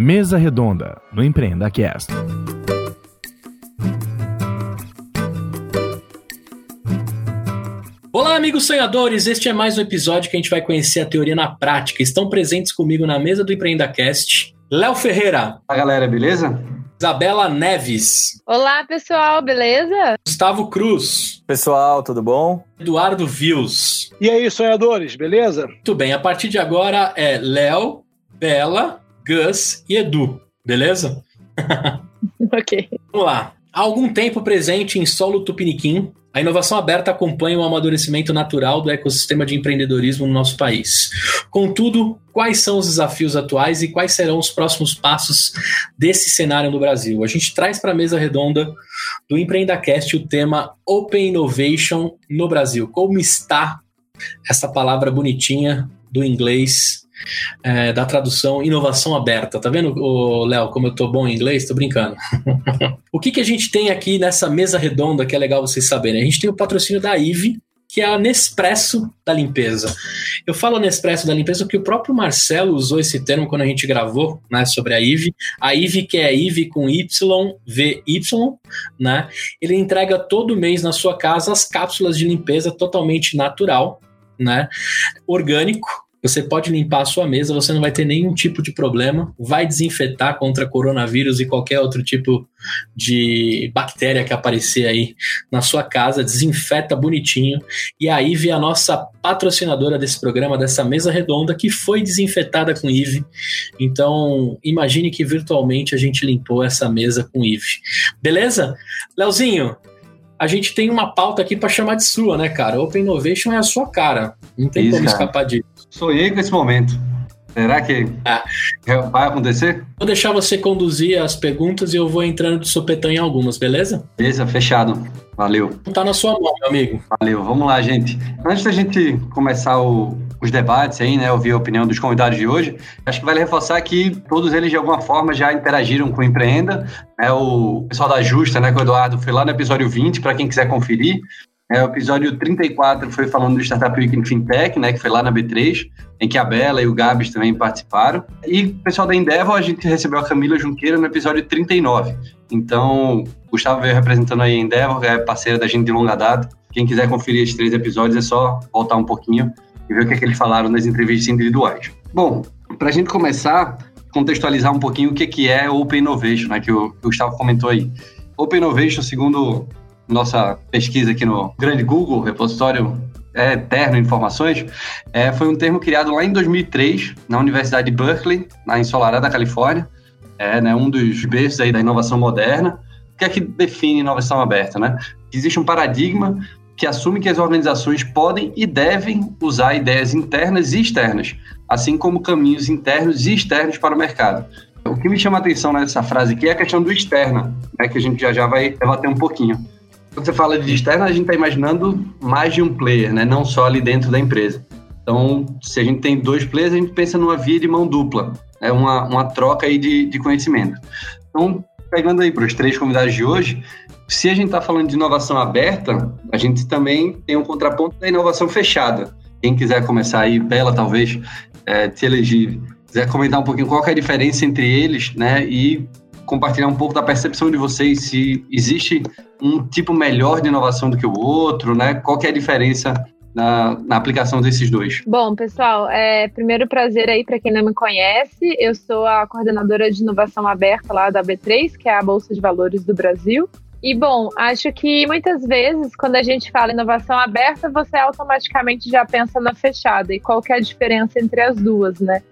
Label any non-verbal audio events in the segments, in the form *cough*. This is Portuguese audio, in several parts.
Mesa Redonda, no Empreenda Cast. Olá, amigos sonhadores! Este é mais um episódio que a gente vai conhecer a teoria na prática. Estão presentes comigo na mesa do Empreenda Cast Léo Ferreira. Olá, galera, beleza? Isabela Neves. Olá, pessoal, beleza? Gustavo Cruz. Pessoal, tudo bom? Eduardo Vils. E aí, sonhadores, beleza? Muito bem, a partir de agora é Léo, Bela, Gus e Edu, beleza? *laughs* ok. Vamos lá. Há algum tempo presente em solo tupiniquim, a inovação aberta acompanha o amadurecimento natural do ecossistema de empreendedorismo no nosso país. Contudo, quais são os desafios atuais e quais serão os próximos passos desse cenário no Brasil? A gente traz para a mesa redonda do EmpreendaCast o tema Open Innovation no Brasil. Como está essa palavra bonitinha do inglês é, da tradução inovação aberta. Tá vendo, Léo, como eu tô bom em inglês? Tô brincando. *laughs* o que, que a gente tem aqui nessa mesa redonda que é legal vocês saberem? A gente tem o patrocínio da IVE, que é a Nespresso da limpeza. Eu falo Nespresso da limpeza porque o próprio Marcelo usou esse termo quando a gente gravou né, sobre a IVE. A IVE, que é IVE com Y, VY, né? Ele entrega todo mês na sua casa as cápsulas de limpeza totalmente natural, né? Orgânico, você pode limpar a sua mesa, você não vai ter nenhum tipo de problema. Vai desinfetar contra coronavírus e qualquer outro tipo de bactéria que aparecer aí na sua casa. Desinfeta bonitinho. E a Ive é a nossa patrocinadora desse programa, dessa mesa redonda, que foi desinfetada com Ive. Então, imagine que virtualmente a gente limpou essa mesa com Ive. Beleza? Leozinho, a gente tem uma pauta aqui para chamar de sua, né, cara? Open Innovation é a sua cara. Não tem Isso, como cara. escapar disso. Sonhei com esse momento. Será que ah. vai acontecer? Vou deixar você conduzir as perguntas e eu vou entrando de sopetão em algumas, beleza? Beleza, fechado. Valeu. Tá na sua mão, meu amigo. Valeu. Vamos lá, gente. Antes da gente começar o, os debates aí, né, ouvir a opinião dos convidados de hoje, acho que vale reforçar que todos eles de alguma forma já interagiram com o Empreenda. É o pessoal da Justa, né, com o Eduardo foi lá no episódio 20, para quem quiser conferir. É, o episódio 34 foi falando do Startup Week em Fintech, né, que foi lá na B3, em que a Bela e o Gabs também participaram. E o pessoal da Endeavor, a gente recebeu a Camila Junqueira no episódio 39. Então, Gustavo veio representando aí a Endeavor, é parceira da gente de longa data. Quem quiser conferir esses três episódios, é só voltar um pouquinho e ver o que, é que eles falaram nas entrevistas individuais. Bom, para a gente começar, contextualizar um pouquinho o que, que é Open Innovation, né, que que o Gustavo comentou aí. Open Innovation, segundo nossa pesquisa aqui no grande Google, repositório é, eterno de informações, é, foi um termo criado lá em 2003, na Universidade de Berkeley, na ensolarada Califórnia, é né, um dos berços aí da inovação moderna. O que é que define inovação aberta? Né? Existe um paradigma que assume que as organizações podem e devem usar ideias internas e externas, assim como caminhos internos e externos para o mercado. O que me chama a atenção nessa frase aqui é a questão do externa, né, que a gente já já vai debater um pouquinho. Quando você fala de externa, a gente está imaginando mais de um player, né? não só ali dentro da empresa. Então, se a gente tem dois players, a gente pensa numa via de mão dupla, é uma, uma troca aí de, de conhecimento. Então, pegando aí para os três convidados de hoje, se a gente está falando de inovação aberta, a gente também tem um contraponto da inovação fechada. Quem quiser começar aí, Bela, talvez, é, se elegir, quiser comentar um pouquinho qual é a diferença entre eles, né, e compartilhar um pouco da percepção de vocês, se existe um tipo melhor de inovação do que o outro, né? Qual que é a diferença na, na, aplicação desses dois? Bom, pessoal, é, primeiro prazer aí para quem não me conhece, eu sou a coordenadora de inovação aberta lá da B3, que é a Bolsa de Valores do Brasil. E bom, acho que muitas vezes quando a gente fala inovação aberta, você automaticamente já pensa na fechada. E qual é a diferença entre as duas, né?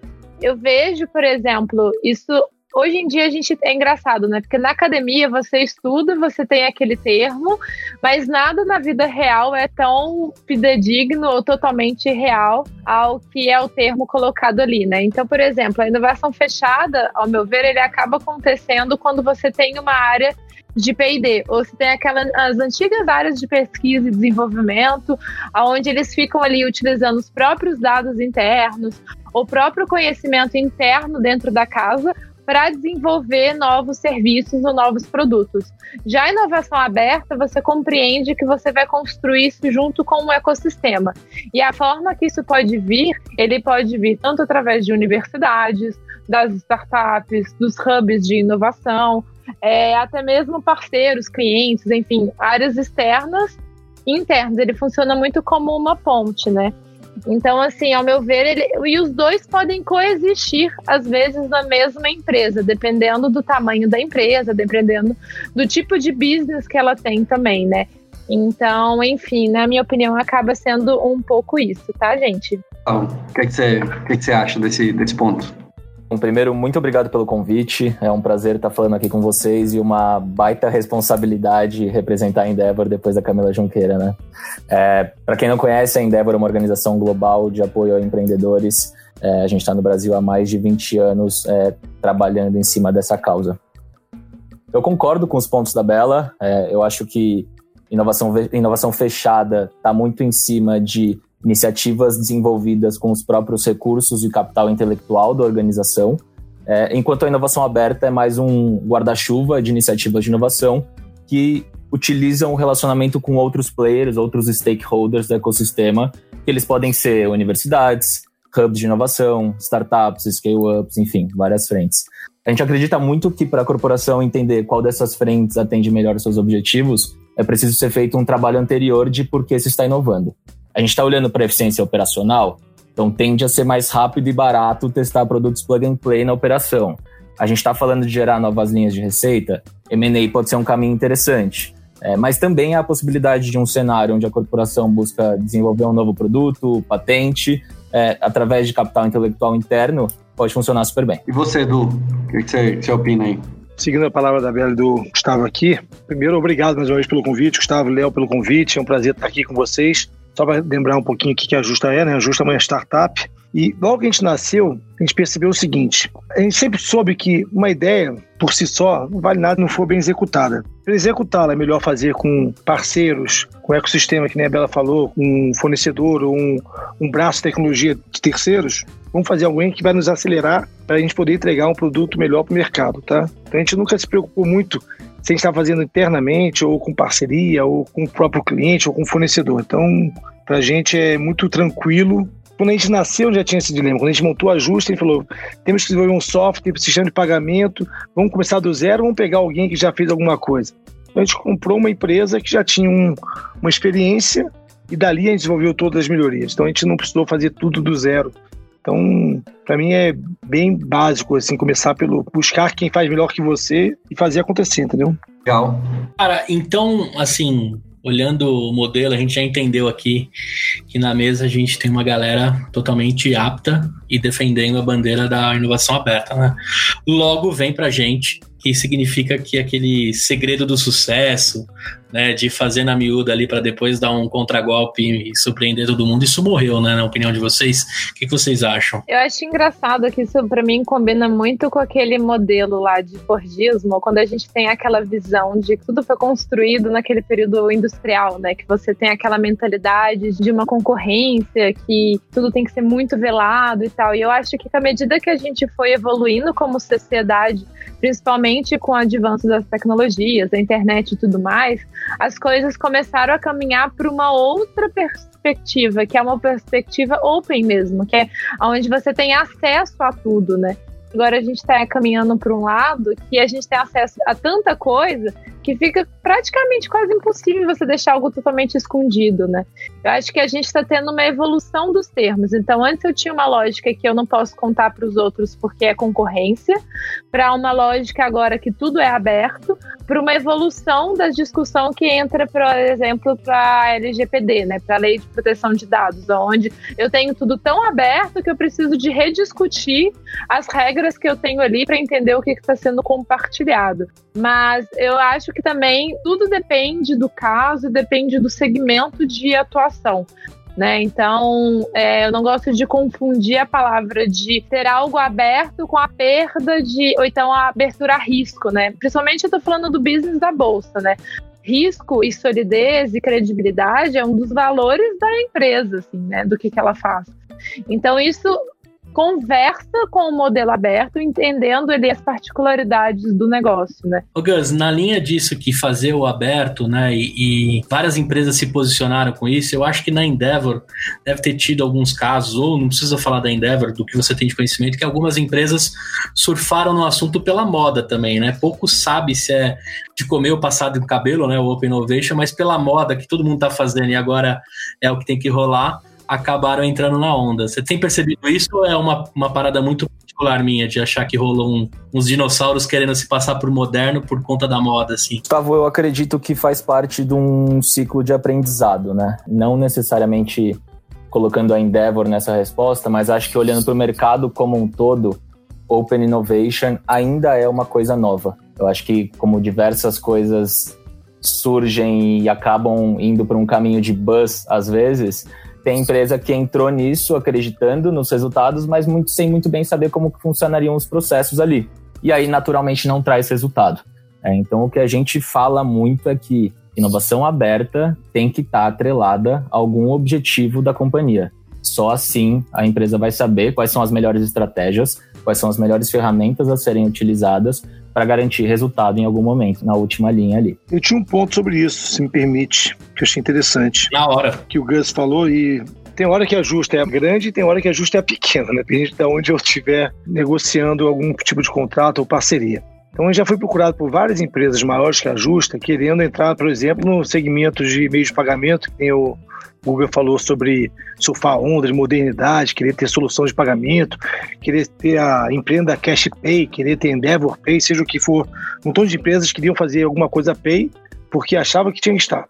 Eu vejo, por exemplo, isso hoje em dia a gente é engraçado, né? Porque na academia você estuda, você tem aquele termo, mas nada na vida real é tão fidedigno ou totalmente real ao que é o termo colocado ali, né? Então, por exemplo, a inovação fechada, ao meu ver, ele acaba acontecendo quando você tem uma área de P&D, ou se tem aquelas as antigas áreas de pesquisa e desenvolvimento, onde eles ficam ali utilizando os próprios dados internos, o próprio conhecimento interno dentro da casa para desenvolver novos serviços ou novos produtos. Já a inovação aberta, você compreende que você vai construir isso junto com um ecossistema. E a forma que isso pode vir, ele pode vir tanto através de universidades, das startups, dos hubs de inovação, é, até mesmo parceiros, clientes, enfim, áreas externas e internas. Ele funciona muito como uma ponte, né? Então, assim, ao meu ver, ele, e os dois podem coexistir, às vezes, na mesma empresa, dependendo do tamanho da empresa, dependendo do tipo de business que ela tem também, né? Então, enfim, na minha opinião, acaba sendo um pouco isso, tá, gente? Então, o que, é você, o que, é que você acha desse, desse ponto? Bom, primeiro, muito obrigado pelo convite. É um prazer estar falando aqui com vocês e uma baita responsabilidade representar a Endeavor depois da Camila Junqueira, né? É, Para quem não conhece, a Endeavor é uma organização global de apoio a empreendedores. É, a gente está no Brasil há mais de 20 anos é, trabalhando em cima dessa causa. Eu concordo com os pontos da Bela. É, eu acho que inovação, inovação fechada está muito em cima de iniciativas desenvolvidas com os próprios recursos e capital intelectual da organização, é, enquanto a inovação aberta é mais um guarda-chuva de iniciativas de inovação que utilizam o relacionamento com outros players, outros stakeholders do ecossistema, que eles podem ser universidades, hubs de inovação, startups, scale-ups, enfim, várias frentes. A gente acredita muito que para a corporação entender qual dessas frentes atende melhor aos seus objetivos, é preciso ser feito um trabalho anterior de por que se está inovando. A gente está olhando para eficiência operacional, então tende a ser mais rápido e barato testar produtos plug and play na operação. A gente está falando de gerar novas linhas de receita, M&A pode ser um caminho interessante. É, mas também há a possibilidade de um cenário onde a corporação busca desenvolver um novo produto, patente, é, através de capital intelectual interno, pode funcionar super bem. E você, Edu, o que você, você opina aí? Seguindo a palavra da Bela e do Gustavo aqui, primeiro, obrigado mais uma vez pelo convite, Gustavo, Léo, pelo convite, é um prazer estar aqui com vocês. Só para lembrar um pouquinho o que a Justa é, né? A Justa é uma startup. E logo que a gente nasceu, a gente percebeu o seguinte: a gente sempre soube que uma ideia por si só não vale nada não for bem executada. Para executá-la é melhor fazer com parceiros, com ecossistema, que nem a Bela falou, com um fornecedor ou um, um braço de tecnologia de terceiros. Vamos fazer alguém que vai nos acelerar para a gente poder entregar um produto melhor para o mercado, tá? Então a gente nunca se preocupou muito se a gente está fazendo internamente, ou com parceria, ou com o próprio cliente, ou com o fornecedor. Então, para a gente é muito tranquilo. Quando a gente nasceu, já tinha esse dilema. Quando a gente montou a Justa, ele falou: temos que desenvolver um software, um sistema de pagamento, vamos começar do zero, vamos pegar alguém que já fez alguma coisa. Então, a gente comprou uma empresa que já tinha um, uma experiência e dali a gente desenvolveu todas as melhorias. Então, a gente não precisou fazer tudo do zero. Então, para mim é bem básico, assim, começar pelo buscar quem faz melhor que você e fazer acontecer, entendeu? Legal. Cara, então, assim, olhando o modelo, a gente já entendeu aqui que na mesa a gente tem uma galera totalmente apta e defendendo a bandeira da inovação aberta, né? Logo vem pra gente que significa que aquele segredo do sucesso, né, de fazer na miúda ali para depois dar um contragolpe e surpreender todo mundo, isso morreu, né, na opinião de vocês? O que, que vocês acham? Eu acho engraçado que isso para mim combina muito com aquele modelo lá de Fordismo, quando a gente tem aquela visão de que tudo foi construído naquele período industrial, né, que você tem aquela mentalidade de uma concorrência, que tudo tem que ser muito velado e tal. E eu acho que à medida que a gente foi evoluindo como sociedade, principalmente com o advance das tecnologias, da internet e tudo mais, as coisas começaram a caminhar para uma outra perspectiva, que é uma perspectiva open mesmo, que é onde você tem acesso a tudo, né? Agora a gente está caminhando para um lado que a gente tem acesso a tanta coisa que fica praticamente quase impossível você deixar algo totalmente escondido, né? Eu acho que a gente está tendo uma evolução dos termos. Então, antes eu tinha uma lógica que eu não posso contar para os outros porque é concorrência, para uma lógica agora que tudo é aberto, para uma evolução da discussão que entra, por exemplo, para a LGPD, né? Para a Lei de Proteção de Dados, onde eu tenho tudo tão aberto que eu preciso de rediscutir as regras que eu tenho ali para entender o que está sendo compartilhado. Mas eu acho que também tudo depende do caso, depende do segmento de atuação. Né? Então, é, eu não gosto de confundir a palavra de ter algo aberto com a perda de, ou então a abertura a risco, né? Principalmente eu tô falando do business da bolsa, né? Risco e solidez e credibilidade é um dos valores da empresa, assim, né? Do que, que ela faz. Então, isso conversa com o modelo aberto, entendendo ele as particularidades do negócio, né? Ô Gus, na linha disso que fazer o aberto, né, e, e, várias empresas se posicionaram com isso, eu acho que na Endeavor deve ter tido alguns casos, ou não precisa falar da Endeavor, do que você tem de conhecimento, que algumas empresas surfaram no assunto pela moda também, né? Pouco sabe se é de comer o passado do cabelo, né, o Open Innovation, mas pela moda que todo mundo tá fazendo e agora é o que tem que rolar, acabaram entrando na onda. Você tem percebido isso ou é uma, uma parada muito particular minha de achar que rolou um, uns dinossauros querendo se passar por moderno por conta da moda, assim? Gustavo, eu acredito que faz parte de um ciclo de aprendizado, né? Não necessariamente colocando a Endeavor nessa resposta, mas acho que olhando para o mercado como um todo, Open Innovation ainda é uma coisa nova. Eu acho que, como diversas coisas surgem e acabam indo para um caminho de buzz às vezes, tem empresa que entrou nisso acreditando nos resultados, mas muito, sem muito bem saber como funcionariam os processos ali. E aí, naturalmente, não traz resultado. É, então, o que a gente fala muito é que inovação aberta tem que estar tá atrelada a algum objetivo da companhia. Só assim a empresa vai saber quais são as melhores estratégias, quais são as melhores ferramentas a serem utilizadas para garantir resultado em algum momento, na última linha ali. Eu tinha um ponto sobre isso, se me permite, que eu achei interessante. Na hora. Que o Gus falou e tem hora que a justa é grande e tem hora que a justa é pequena, né? Depende de onde eu estiver negociando algum tipo de contrato ou parceria. Então, gente já foi procurado por várias empresas maiores que a Justa, querendo entrar, por exemplo, no segmento de meios de pagamento, que o, Google falou sobre surfar onda de modernidade, querer ter solução de pagamento, querer ter a empresa Cash Pay, querer ter Endeavor Pay, seja o que for. Um montão de empresas queriam fazer alguma coisa Pay porque achavam que tinha que estar.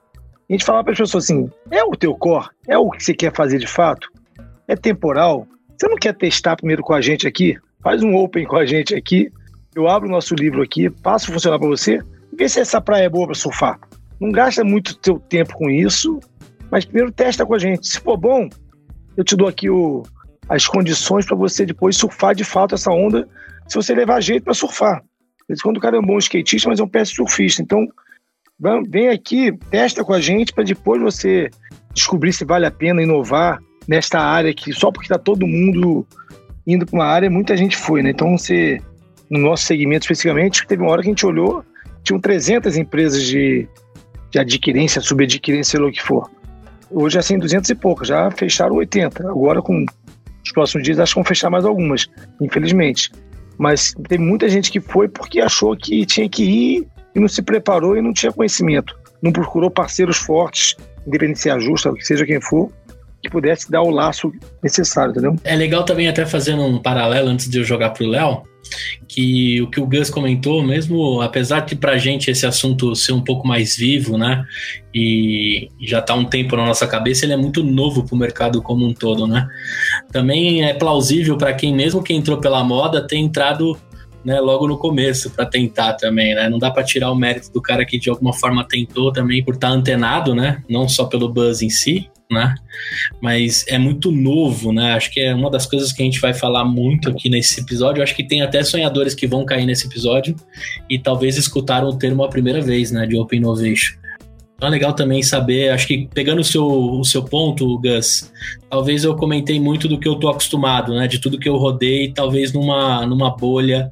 a gente falava para as pessoas assim: é o teu core? É o que você quer fazer de fato? É temporal? Você não quer testar primeiro com a gente aqui? Faz um open com a gente aqui. Eu abro o nosso livro aqui, passo a funcionar para você e vê se essa praia é boa para surfar. Não gasta muito teu tempo com isso mas primeiro testa com a gente. Se for bom, eu te dou aqui o, as condições para você depois surfar de fato essa onda, se você levar jeito para surfar. Quando o cara é um bom skatista, mas é um péssimo surfista. Então, vem aqui, testa com a gente para depois você descobrir se vale a pena inovar nesta área que só porque está todo mundo indo para uma área, muita gente foi, né? Então, você, no nosso segmento especificamente, teve uma hora que a gente olhou, tinham 300 empresas de, de adquirência, subadquirência, sei lá o que for. Hoje, assim, 200 e poucas, já fecharam 80. Agora, com os próximos dias, acho que vão fechar mais algumas, infelizmente. Mas tem muita gente que foi porque achou que tinha que ir e não se preparou e não tinha conhecimento. Não procurou parceiros fortes, independente se ajusta, seja quem for, que pudesse dar o laço necessário, entendeu? É legal também, até fazendo um paralelo antes de eu jogar pro Léo, que o que o Gus comentou, mesmo apesar de pra gente esse assunto ser um pouco mais vivo, né? E já tá um tempo na nossa cabeça, ele é muito novo pro mercado como um todo, né? Também é plausível para quem, mesmo que entrou pela moda, ter entrado né, logo no começo para tentar também, né? Não dá para tirar o mérito do cara que de alguma forma tentou também por estar tá antenado, né? Não só pelo buzz em si, né? Mas é muito novo, né? Acho que é uma das coisas que a gente vai falar muito aqui nesse episódio. Acho que tem até sonhadores que vão cair nesse episódio e talvez escutaram o termo a primeira vez, né? De Open Innovation. Então é legal também saber, acho que pegando o seu, o seu ponto, Gus, talvez eu comentei muito do que eu tô acostumado, né? De tudo que eu rodei, talvez numa, numa bolha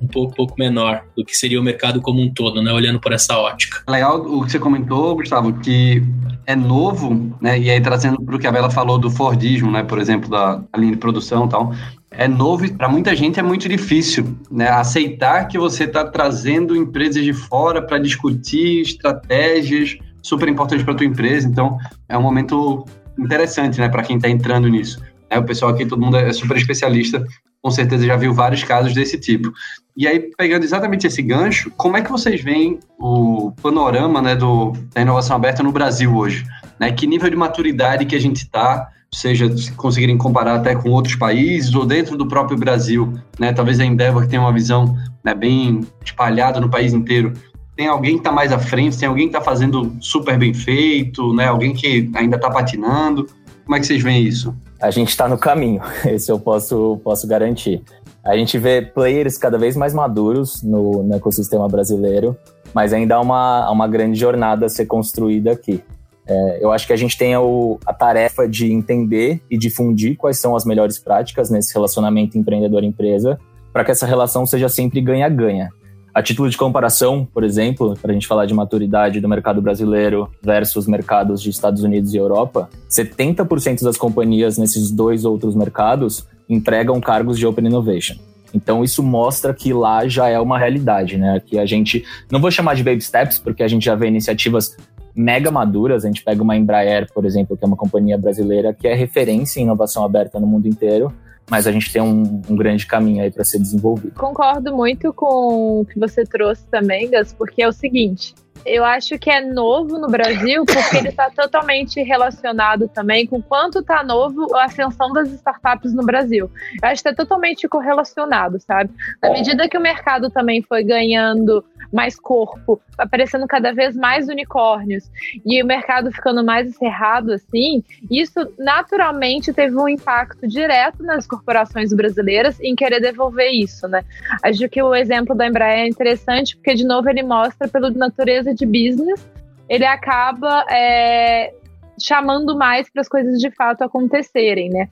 um pouco, pouco menor do que seria o mercado como um todo, né? Olhando por essa ótica. Legal o que você comentou, Gustavo, que é novo, né? E aí trazendo para o que a Bela falou do Fordismo, né? Por exemplo, da, da linha de produção e tal. É novo e para muita gente é muito difícil, né? Aceitar que você está trazendo empresas de fora para discutir estratégias super importantes para tua empresa. Então, é um momento interessante, né? Para quem está entrando nisso. É, o pessoal aqui, todo mundo é super especialista, com certeza já viu vários casos desse tipo. E aí, pegando exatamente esse gancho, como é que vocês veem o panorama né, do, da inovação aberta no Brasil hoje? Né? Que nível de maturidade que a gente está, seja se conseguirem comparar até com outros países ou dentro do próprio Brasil, né? Talvez a Endeavor tenha uma visão né, bem espalhada no país inteiro. Tem alguém que está mais à frente, tem alguém que está fazendo super bem feito, né? Alguém que ainda está patinando. Como é que vocês veem isso? A gente está no caminho, *laughs* esse eu posso, posso garantir. A gente vê players cada vez mais maduros no, no ecossistema brasileiro, mas ainda há uma, uma grande jornada a ser construída aqui. É, eu acho que a gente tem o, a tarefa de entender e difundir quais são as melhores práticas nesse relacionamento empreendedor-empresa, para que essa relação seja sempre ganha-ganha. A título de comparação, por exemplo, para a gente falar de maturidade do mercado brasileiro versus mercados de Estados Unidos e Europa, 70% das companhias nesses dois outros mercados empregam cargos de Open Innovation. Então isso mostra que lá já é uma realidade, né? Que a gente não vou chamar de baby steps, porque a gente já vê iniciativas mega maduras. A gente pega uma Embraer, por exemplo, que é uma companhia brasileira que é referência em inovação aberta no mundo inteiro mas a gente tem um, um grande caminho aí para ser desenvolvido. Concordo muito com o que você trouxe também, Gas, porque é o seguinte: eu acho que é novo no Brasil porque ele está totalmente relacionado também com quanto está novo a ascensão das startups no Brasil. Eu acho que está totalmente correlacionado, sabe? Na medida que o mercado também foi ganhando mais corpo, aparecendo cada vez mais unicórnios e o mercado ficando mais encerrado assim, isso naturalmente teve um impacto direto nas corporações brasileiras em querer devolver isso, né? Acho que o exemplo da Embraer é interessante porque de novo ele mostra pela natureza de business, ele acaba é, chamando mais para as coisas de fato acontecerem, né?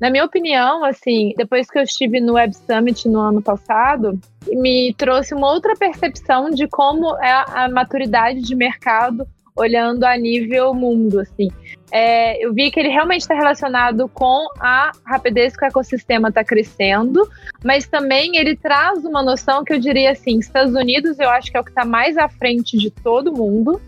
Na minha opinião, assim, depois que eu estive no Web Summit no ano passado, me trouxe uma outra percepção de como é a maturidade de mercado olhando a nível mundo, assim. É, eu vi que ele realmente está relacionado com a rapidez que o ecossistema está crescendo, mas também ele traz uma noção que eu diria assim: Estados Unidos eu acho que é o que está mais à frente de todo mundo.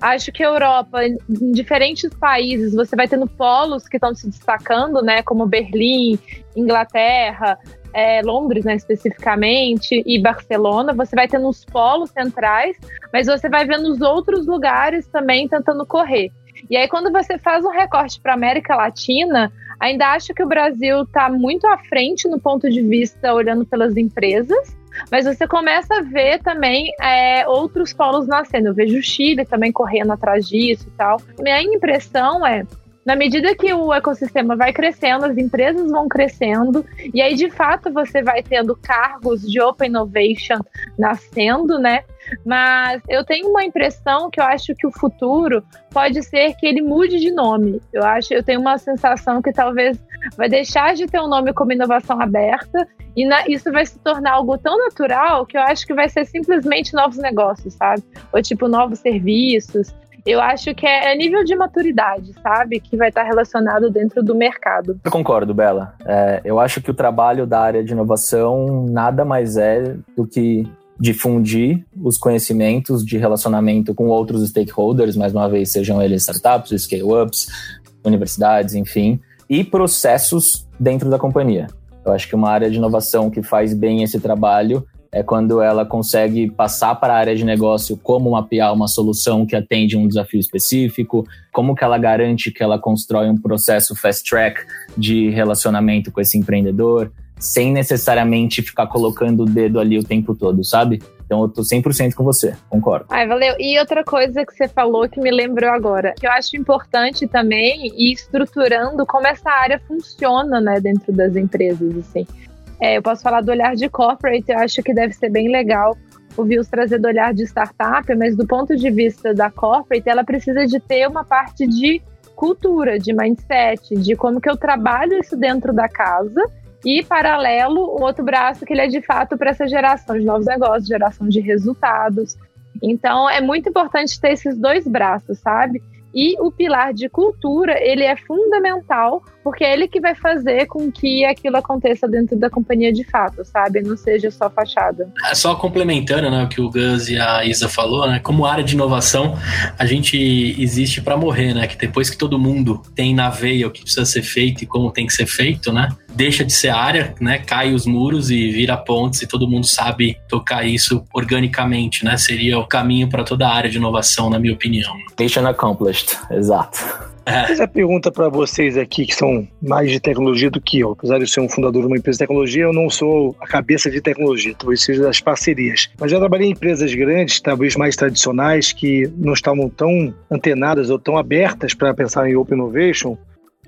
Acho que a Europa, em diferentes países, você vai tendo polos que estão se destacando, né? Como Berlim, Inglaterra, é, Londres, né, especificamente, e Barcelona, você vai tendo os polos centrais, mas você vai vendo os outros lugares também tentando correr. E aí, quando você faz um recorte para América Latina, ainda acho que o Brasil está muito à frente no ponto de vista olhando pelas empresas, mas você começa a ver também é, outros polos nascendo. Eu vejo o Chile também correndo atrás disso e tal. Minha impressão é na medida que o ecossistema vai crescendo, as empresas vão crescendo, e aí de fato você vai tendo cargos de Open Innovation nascendo, né? Mas eu tenho uma impressão que eu acho que o futuro pode ser que ele mude de nome. Eu acho, eu tenho uma sensação que talvez vai deixar de ter um nome como inovação aberta e na, isso vai se tornar algo tão natural que eu acho que vai ser simplesmente novos negócios, sabe? Ou tipo novos serviços eu acho que é, é nível de maturidade, sabe? Que vai estar relacionado dentro do mercado. Eu concordo, Bela. É, eu acho que o trabalho da área de inovação nada mais é do que difundir os conhecimentos de relacionamento com outros stakeholders, mais uma vez, sejam eles startups, scale-ups, universidades, enfim, e processos dentro da companhia. Eu acho que uma área de inovação que faz bem esse trabalho é quando ela consegue passar para a área de negócio como mapear uma solução que atende um desafio específico, como que ela garante que ela constrói um processo fast track de relacionamento com esse empreendedor, sem necessariamente ficar colocando o dedo ali o tempo todo, sabe? Então eu tô 100% com você, concordo. Ai, valeu. E outra coisa que você falou que me lembrou agora, que eu acho importante também ir estruturando como essa área funciona, né, dentro das empresas, assim. É, eu posso falar do olhar de corporate, eu acho que deve ser bem legal ouvir os trazer do olhar de startup, mas do ponto de vista da corporate, ela precisa de ter uma parte de cultura, de mindset, de como que eu trabalho isso dentro da casa e paralelo o outro braço que ele é de fato para essa geração de novos negócios, geração de resultados. Então é muito importante ter esses dois braços, sabe? E o pilar de cultura, ele é fundamental, porque é ele que vai fazer com que aquilo aconteça dentro da companhia de fato, sabe? Não seja só fachada. É só complementando né, o que o Gus e a Isa falou, né? Como área de inovação, a gente existe para morrer, né? Que depois que todo mundo tem na veia o que precisa ser feito e como tem que ser feito, né? Deixa de ser área, né? Cai os muros e vira pontes e todo mundo sabe tocar isso organicamente, né? Seria o caminho para toda a área de inovação, na minha opinião. Mission accomplished, exato. *laughs* Fiz a pergunta para vocês aqui que são mais de tecnologia do que eu. Apesar de eu ser um fundador de uma empresa de tecnologia, eu não sou a cabeça de tecnologia, talvez seja das parcerias. Mas já trabalhei em empresas grandes, talvez mais tradicionais, que não estavam tão antenadas ou tão abertas para pensar em Open Innovation.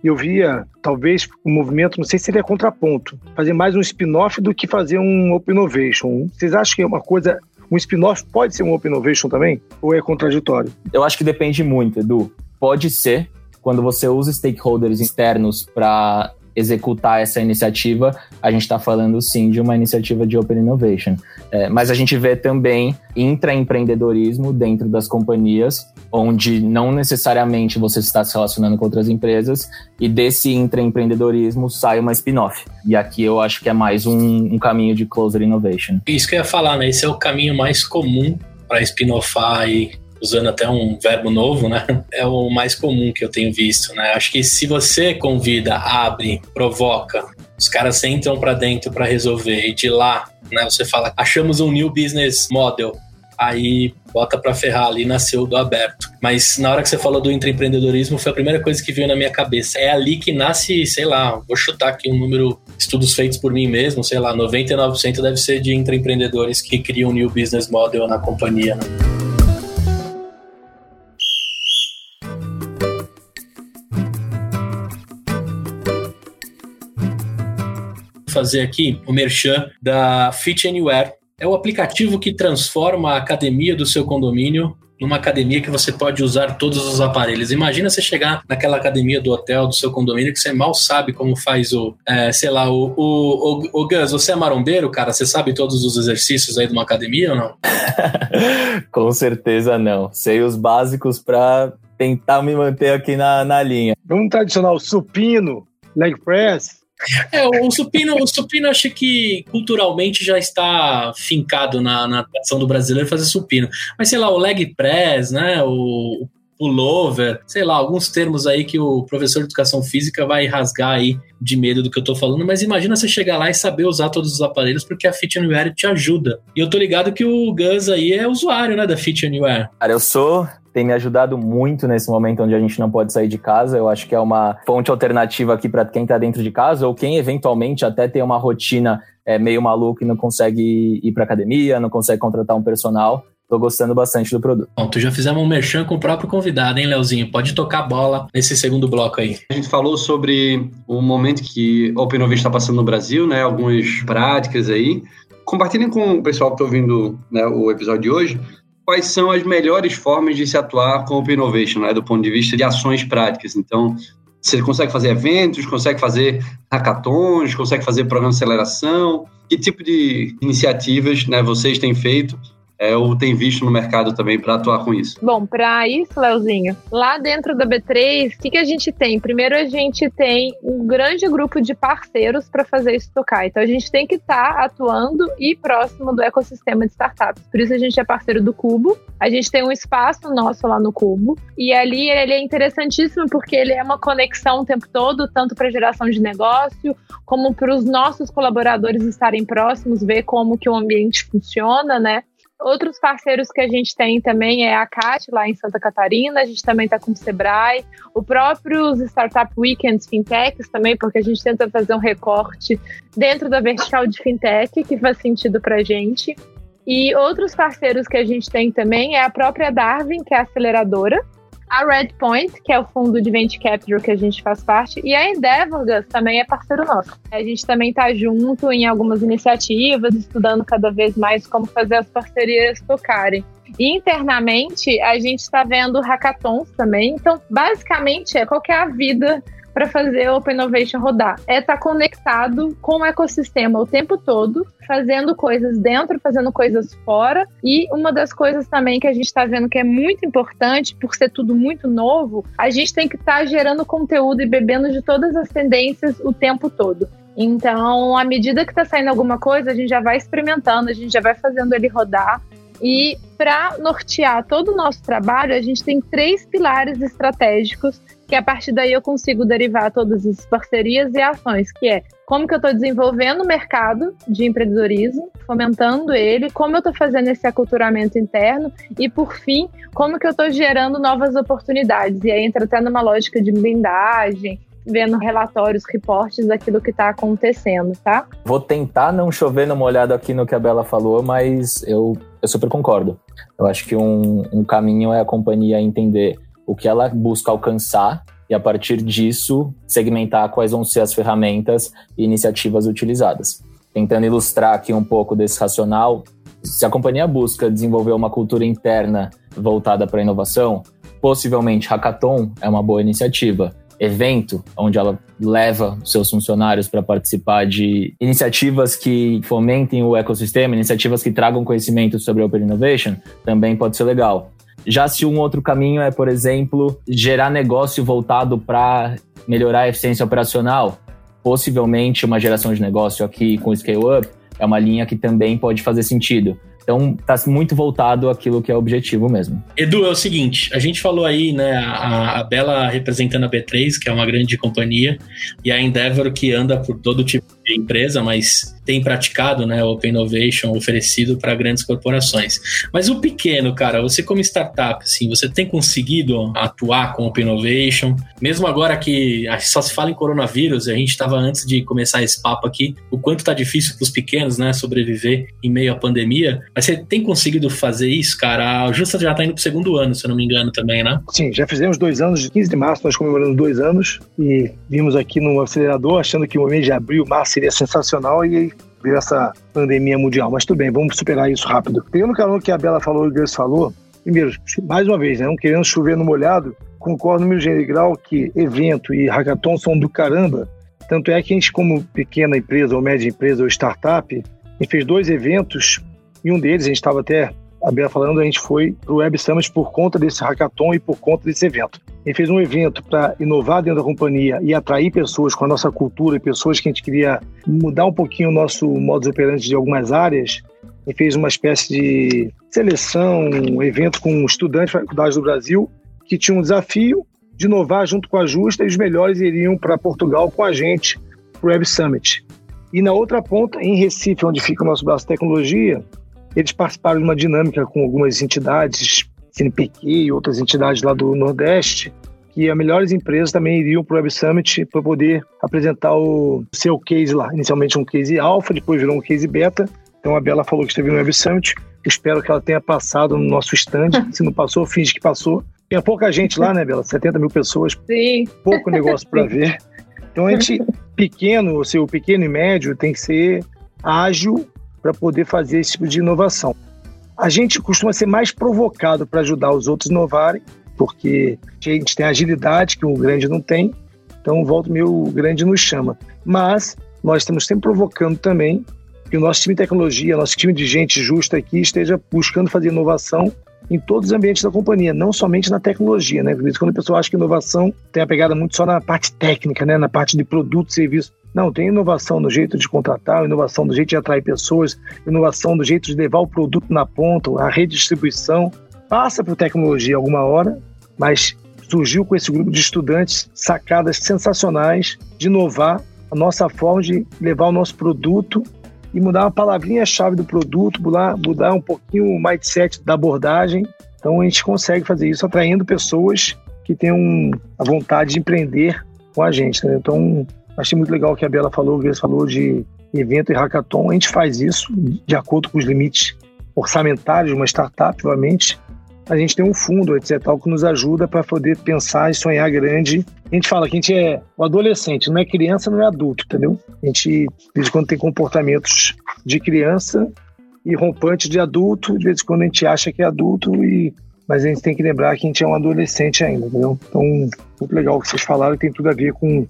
Eu via, talvez, o um movimento, não sei se seria contraponto, fazer mais um spin-off do que fazer um Open Innovation. Vocês acham que é uma coisa um spin-off pode ser um Open Innovation também? Ou é contraditório? Eu acho que depende muito, Edu. pode ser quando você usa stakeholders externos para executar essa iniciativa, a gente está falando sim de uma iniciativa de Open Innovation. É, mas a gente vê também intraempreendedorismo dentro das companhias, onde não necessariamente você está se relacionando com outras empresas, e desse intraempreendedorismo sai uma spin-off. E aqui eu acho que é mais um, um caminho de closer innovation. Isso que eu ia falar, né? Esse é o caminho mais comum para spin-offar e usando até um verbo novo, né? *laughs* É o mais comum que eu tenho visto, né? Acho que se você convida, abre, provoca, os caras entram para dentro para resolver e de lá, né? Você fala, achamos um new business model. Aí bota para ferrar ali, nasceu do aberto. Mas na hora que você falou do intraempreendedorismo, foi a primeira coisa que veio na minha cabeça. É ali que nasce, sei lá, vou chutar aqui um número, estudos feitos por mim mesmo, sei lá, 99% deve ser de intraempreendedores que criam um new business model na companhia. Né? Fazer aqui o merchan da Fit Anywhere. É o aplicativo que transforma a academia do seu condomínio numa academia que você pode usar todos os aparelhos. Imagina você chegar naquela academia do hotel, do seu condomínio, que você mal sabe como faz o, é, sei lá, o, o, o, o Gus, você é marombeiro, cara? Você sabe todos os exercícios aí de uma academia ou não? *laughs* Com certeza não. Sei os básicos para tentar me manter aqui na, na linha. Vamos tradicional supino, leg press, é, o supino, o supino acho que culturalmente já está fincado na, na tradição do brasileiro fazer supino. Mas sei lá, o leg press, né? O, pullover, sei lá, alguns termos aí que o professor de educação física vai rasgar aí de medo do que eu tô falando, mas imagina você chegar lá e saber usar todos os aparelhos, porque a Fit Anywhere te ajuda. E eu tô ligado que o Gus aí é usuário, né, da Fit Anywhere. Cara, eu sou tem me ajudado muito nesse momento onde a gente não pode sair de casa. Eu acho que é uma fonte alternativa aqui para quem está dentro de casa ou quem eventualmente até tem uma rotina é, meio maluca e não consegue ir para academia, não consegue contratar um personal. Tô gostando bastante do produto. Bom, tu já fizemos um merchan com o próprio convidado, hein, Leozinho? Pode tocar a bola nesse segundo bloco aí. A gente falou sobre o momento que o Open está passando no Brasil, né? Algumas práticas aí. Compartilhem com o pessoal que está ouvindo né, o episódio de hoje quais são as melhores formas de se atuar com Open Innovation, né, do ponto de vista de ações práticas. Então, você consegue fazer eventos, consegue fazer hackathons, consegue fazer programa de aceleração, que tipo de iniciativas né, vocês têm feito é, ou tem visto no mercado também para atuar com isso? Bom, para isso, Leozinho, lá dentro da B3, o que, que a gente tem? Primeiro, a gente tem um grande grupo de parceiros para fazer isso tocar. Então, a gente tem que estar tá atuando e próximo do ecossistema de startups. Por isso, a gente é parceiro do Cubo. A gente tem um espaço nosso lá no Cubo. E ali ele é interessantíssimo porque ele é uma conexão o tempo todo, tanto para geração de negócio, como para os nossos colaboradores estarem próximos, ver como que o ambiente funciona, né? Outros parceiros que a gente tem também é a CAT, lá em Santa Catarina, a gente também está com o Sebrae, o próprio Startup Weekends Fintechs também, porque a gente tenta fazer um recorte dentro da vertical de fintech, que faz sentido para a gente. E outros parceiros que a gente tem também é a própria Darwin, que é aceleradora, a Redpoint, que é o fundo de venture capital que a gente faz parte, e a Endeavor também é parceiro nosso. A gente também está junto em algumas iniciativas, estudando cada vez mais como fazer as parcerias tocarem. E internamente, a gente está vendo hackathons também. Então, basicamente, é qual é a vida para fazer o Open Innovation rodar. É estar tá conectado com o ecossistema o tempo todo, fazendo coisas dentro, fazendo coisas fora. E uma das coisas também que a gente está vendo que é muito importante, por ser tudo muito novo, a gente tem que estar tá gerando conteúdo e bebendo de todas as tendências o tempo todo. Então, à medida que está saindo alguma coisa, a gente já vai experimentando, a gente já vai fazendo ele rodar. E para nortear todo o nosso trabalho, a gente tem três pilares estratégicos que a partir daí eu consigo derivar todas as parcerias e ações, que é como que eu estou desenvolvendo o mercado de empreendedorismo, fomentando ele, como eu estou fazendo esse aculturamento interno e, por fim, como que eu estou gerando novas oportunidades. E aí entra até numa lógica de blindagem, vendo relatórios, reportes daquilo que está acontecendo, tá? Vou tentar não chover numa olhada aqui no que a Bela falou, mas eu, eu super concordo. Eu acho que um, um caminho é a companhia entender o que ela busca alcançar e, a partir disso, segmentar quais vão ser as ferramentas e iniciativas utilizadas. Tentando ilustrar aqui um pouco desse racional, se a companhia busca desenvolver uma cultura interna voltada para a inovação, possivelmente hackathon é uma boa iniciativa. Evento, onde ela leva seus funcionários para participar de iniciativas que fomentem o ecossistema, iniciativas que tragam conhecimento sobre Open Innovation, também pode ser legal. Já se um outro caminho é, por exemplo, gerar negócio voltado para melhorar a eficiência operacional, possivelmente uma geração de negócio aqui com Scale Up é uma linha que também pode fazer sentido. Então, está muito voltado àquilo que é o objetivo mesmo. Edu, é o seguinte, a gente falou aí, né, a, a Bela representando a B3, que é uma grande companhia, e a Endeavor que anda por todo tipo de empresa, mas tem praticado, né, Open Innovation oferecido para grandes corporações. Mas o pequeno, cara, você como startup, assim, você tem conseguido atuar com Open Innovation, mesmo agora que só se fala em coronavírus, a gente estava antes de começar esse papo aqui, o quanto tá difícil para os pequenos, né, sobreviver em meio à pandemia. Mas você tem conseguido fazer isso, cara? A Justa já tá indo pro segundo ano, se eu não me engano, também, né? Sim, já fizemos dois anos, de 15 de março nós comemoramos dois anos e vimos aqui no acelerador achando que o mês de abril, março seria sensacional e veio essa pandemia mundial. Mas tudo bem, vamos superar isso rápido. Pegando o calor que a Bela falou e o Gus falou, primeiro, mais uma vez, né, não querendo chover no molhado, concordo no meu grau que evento e hackathon são do caramba. Tanto é que a gente, como pequena empresa ou média empresa ou startup, a gente fez dois eventos e um deles, a gente estava até a Bela falando, a gente foi para o Web Summit por conta desse hackathon e por conta desse evento. A gente fez um evento para inovar dentro da companhia e atrair pessoas com a nossa cultura e pessoas que a gente queria mudar um pouquinho o nosso modus operandi de algumas áreas. A gente fez uma espécie de seleção, um evento com estudantes da faculdade do Brasil que tinha um desafio de inovar junto com a Justa e os melhores iriam para Portugal com a gente para o Web Summit. E na outra ponta, em Recife, onde fica o nosso braço de tecnologia, eles participaram de uma dinâmica com algumas entidades, CNPq e outras entidades lá do Nordeste, que as melhores empresas também iriam para o Web Summit para poder apresentar o seu case lá. Inicialmente um case alfa, depois virou um case beta. Então a Bela falou que esteve no Web Summit. Espero que ela tenha passado no nosso stand. *laughs* Se não passou, finge que passou. Tinha pouca gente lá, né, Bela? 70 mil pessoas. Sim. Pouco negócio para *laughs* ver. Então a gente, pequeno, ou seja, o pequeno e médio, tem que ser ágil para poder fazer esse tipo de inovação. A gente costuma ser mais provocado para ajudar os outros a inovarem, porque a gente tem agilidade que o grande não tem, então volta meu grande nos chama. Mas nós estamos sempre provocando também que o nosso time de tecnologia, nosso time de gente justa aqui esteja buscando fazer inovação em todos os ambientes da companhia, não somente na tecnologia, né? Por isso, quando a pessoa acha que inovação tem a pegada muito só na parte técnica, né? Na parte de produto serviço. Não, tem inovação no jeito de contratar, inovação do jeito de atrair pessoas, inovação do jeito de levar o produto na ponta, a redistribuição. Passa por tecnologia alguma hora, mas surgiu com esse grupo de estudantes sacadas sensacionais de inovar a nossa forma de levar o nosso produto e mudar uma palavrinha-chave do produto, mudar, um pouquinho o mindset da abordagem. Então a gente consegue fazer isso atraindo pessoas que tenham a vontade de empreender com a gente. Né? Então Achei muito legal o que a Bela falou, o Grace falou de evento e hackathon. A gente faz isso de acordo com os limites orçamentários de uma startup, obviamente. A gente tem um fundo, etc., que nos ajuda para poder pensar e sonhar grande. A gente fala que a gente é o adolescente, não é criança, não é adulto, entendeu? A gente, de vez em quando, tem comportamentos de criança e rompantes de adulto, de vez em quando a gente acha que é adulto, e mas a gente tem que lembrar que a gente é um adolescente ainda, entendeu? Então, muito legal o que vocês falaram, tem tudo a ver com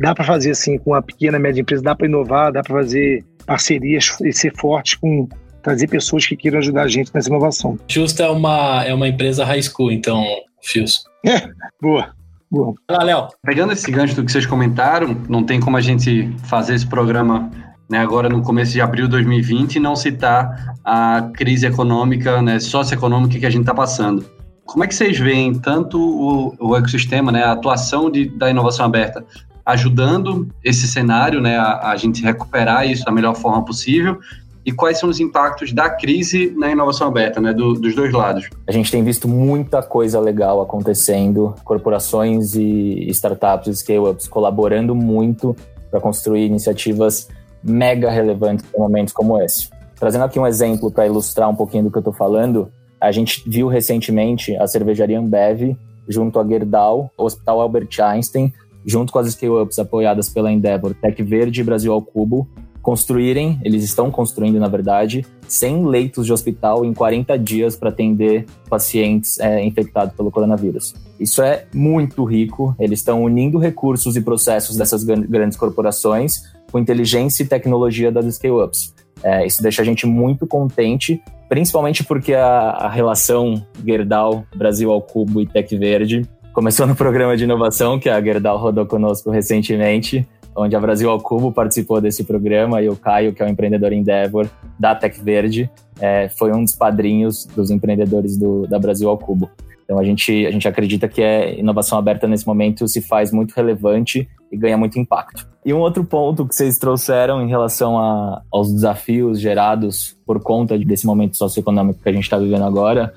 dá para fazer assim com a pequena e média empresa, dá para inovar, dá para fazer parcerias e ser forte com trazer pessoas que queiram ajudar a gente nessa inovação. Justa é uma, é uma empresa high school, então, Fios. É, boa. Boa. Lá, Léo. Pegando esse gancho do que vocês comentaram, não tem como a gente fazer esse programa né, agora no começo de abril de 2020 e não citar a crise econômica, né, socioeconômica que a gente está passando. Como é que vocês veem tanto o, o ecossistema, né, a atuação de, da inovação aberta, ajudando esse cenário, né, a, a gente recuperar isso da melhor forma possível e quais são os impactos da crise na inovação aberta, né, do, dos dois lados? A gente tem visto muita coisa legal acontecendo, corporações e startups, scale-ups colaborando muito para construir iniciativas mega relevantes em momentos como esse. Trazendo aqui um exemplo para ilustrar um pouquinho do que eu estou falando, a gente viu recentemente a cervejaria Ambev junto a Gerdau, Hospital Albert Einstein, junto com as scale-ups apoiadas pela Endeavor, Tech Verde e Brasil ao Cubo, construírem, eles estão construindo, na verdade, 100 leitos de hospital em 40 dias para atender pacientes é, infectados pelo coronavírus. Isso é muito rico, eles estão unindo recursos e processos dessas grandes corporações com inteligência e tecnologia das scale-ups. É, isso deixa a gente muito contente, principalmente porque a, a relação Gerdau, Brasil ao Cubo e Tec Verde começou no programa de inovação que a Gerdau rodou conosco recentemente, onde a Brasil ao Cubo participou desse programa e o Caio, que é o empreendedor Endeavor da Tec Verde, é, foi um dos padrinhos dos empreendedores do, da Brasil ao Cubo. Então a gente, a gente acredita que a inovação aberta nesse momento se faz muito relevante e ganha muito impacto. E um outro ponto que vocês trouxeram em relação a, aos desafios gerados por conta desse momento socioeconômico que a gente está vivendo agora,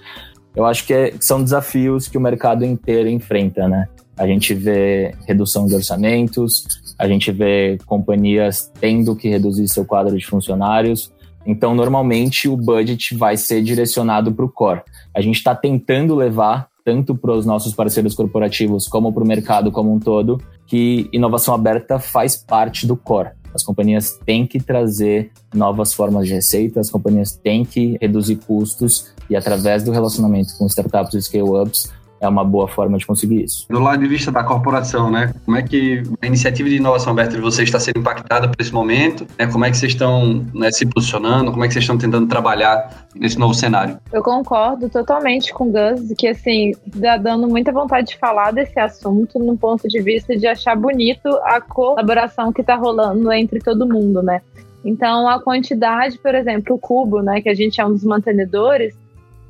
eu acho que, é, são desafios que o mercado inteiro enfrenta, né? A gente vê redução de orçamentos, a gente vê companhias tendo que reduzir seu quadro de funcionários. Então, normalmente, o budget vai ser direcionado para o core. A gente está tentando levar tanto para os nossos parceiros corporativos como para o mercado como um todo, que inovação aberta faz parte do core. As companhias têm que trazer novas formas de receita, as companhias têm que reduzir custos e através do relacionamento com startups e scale-ups, é uma boa forma de conseguir isso. Do lado de vista da corporação, né? Como é que a iniciativa de inovação aberta de vocês está sendo impactada por esse momento? Né? Como é que vocês estão né, se posicionando? Como é que vocês estão tentando trabalhar nesse novo cenário? Eu concordo totalmente com o Gus, que assim, dá dando muita vontade de falar desse assunto no ponto de vista de achar bonito a colaboração que está rolando entre todo mundo, né? Então, a quantidade, por exemplo, o Cubo, né, que a gente é um dos mantenedores,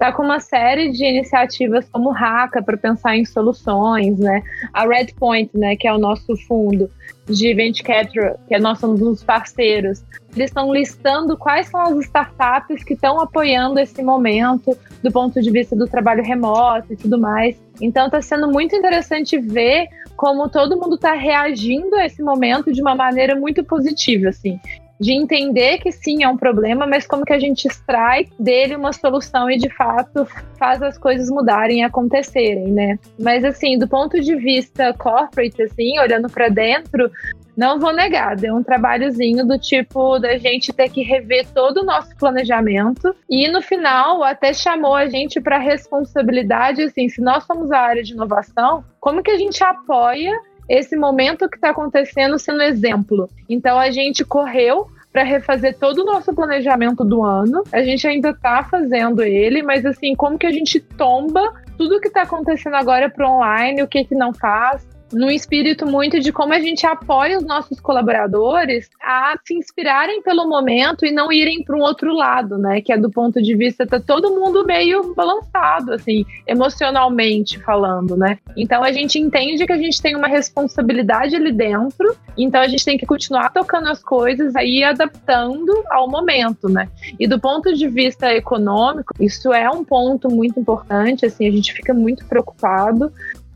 está com uma série de iniciativas como Raca para pensar em soluções, né? A Redpoint, né, que é o nosso fundo de venture capital, que é nosso um dos parceiros, eles estão listando quais são as startups que estão apoiando esse momento do ponto de vista do trabalho remoto e tudo mais. Então está sendo muito interessante ver como todo mundo está reagindo a esse momento de uma maneira muito positiva, assim de entender que sim é um problema, mas como que a gente extrai dele uma solução e de fato faz as coisas mudarem e acontecerem, né? Mas assim, do ponto de vista corporate, assim, olhando para dentro, não vou negar, deu um trabalhozinho do tipo da gente ter que rever todo o nosso planejamento e no final até chamou a gente para responsabilidade, assim, se nós somos a área de inovação, como que a gente apoia esse momento que está acontecendo sendo exemplo. Então a gente correu para refazer todo o nosso planejamento do ano. A gente ainda está fazendo ele, mas assim, como que a gente tomba tudo que está acontecendo agora para online, o que que não faz, no espírito muito de como a gente apoia os nossos colaboradores a se inspirarem pelo momento e não irem para um outro lado, né? Que é do ponto de vista tá todo mundo meio balançado, assim, emocionalmente falando, né? Então a gente entende que a gente tem uma responsabilidade ali dentro, então a gente tem que continuar tocando as coisas aí adaptando ao momento, né? E do ponto de vista econômico, isso é um ponto muito importante, assim, a gente fica muito preocupado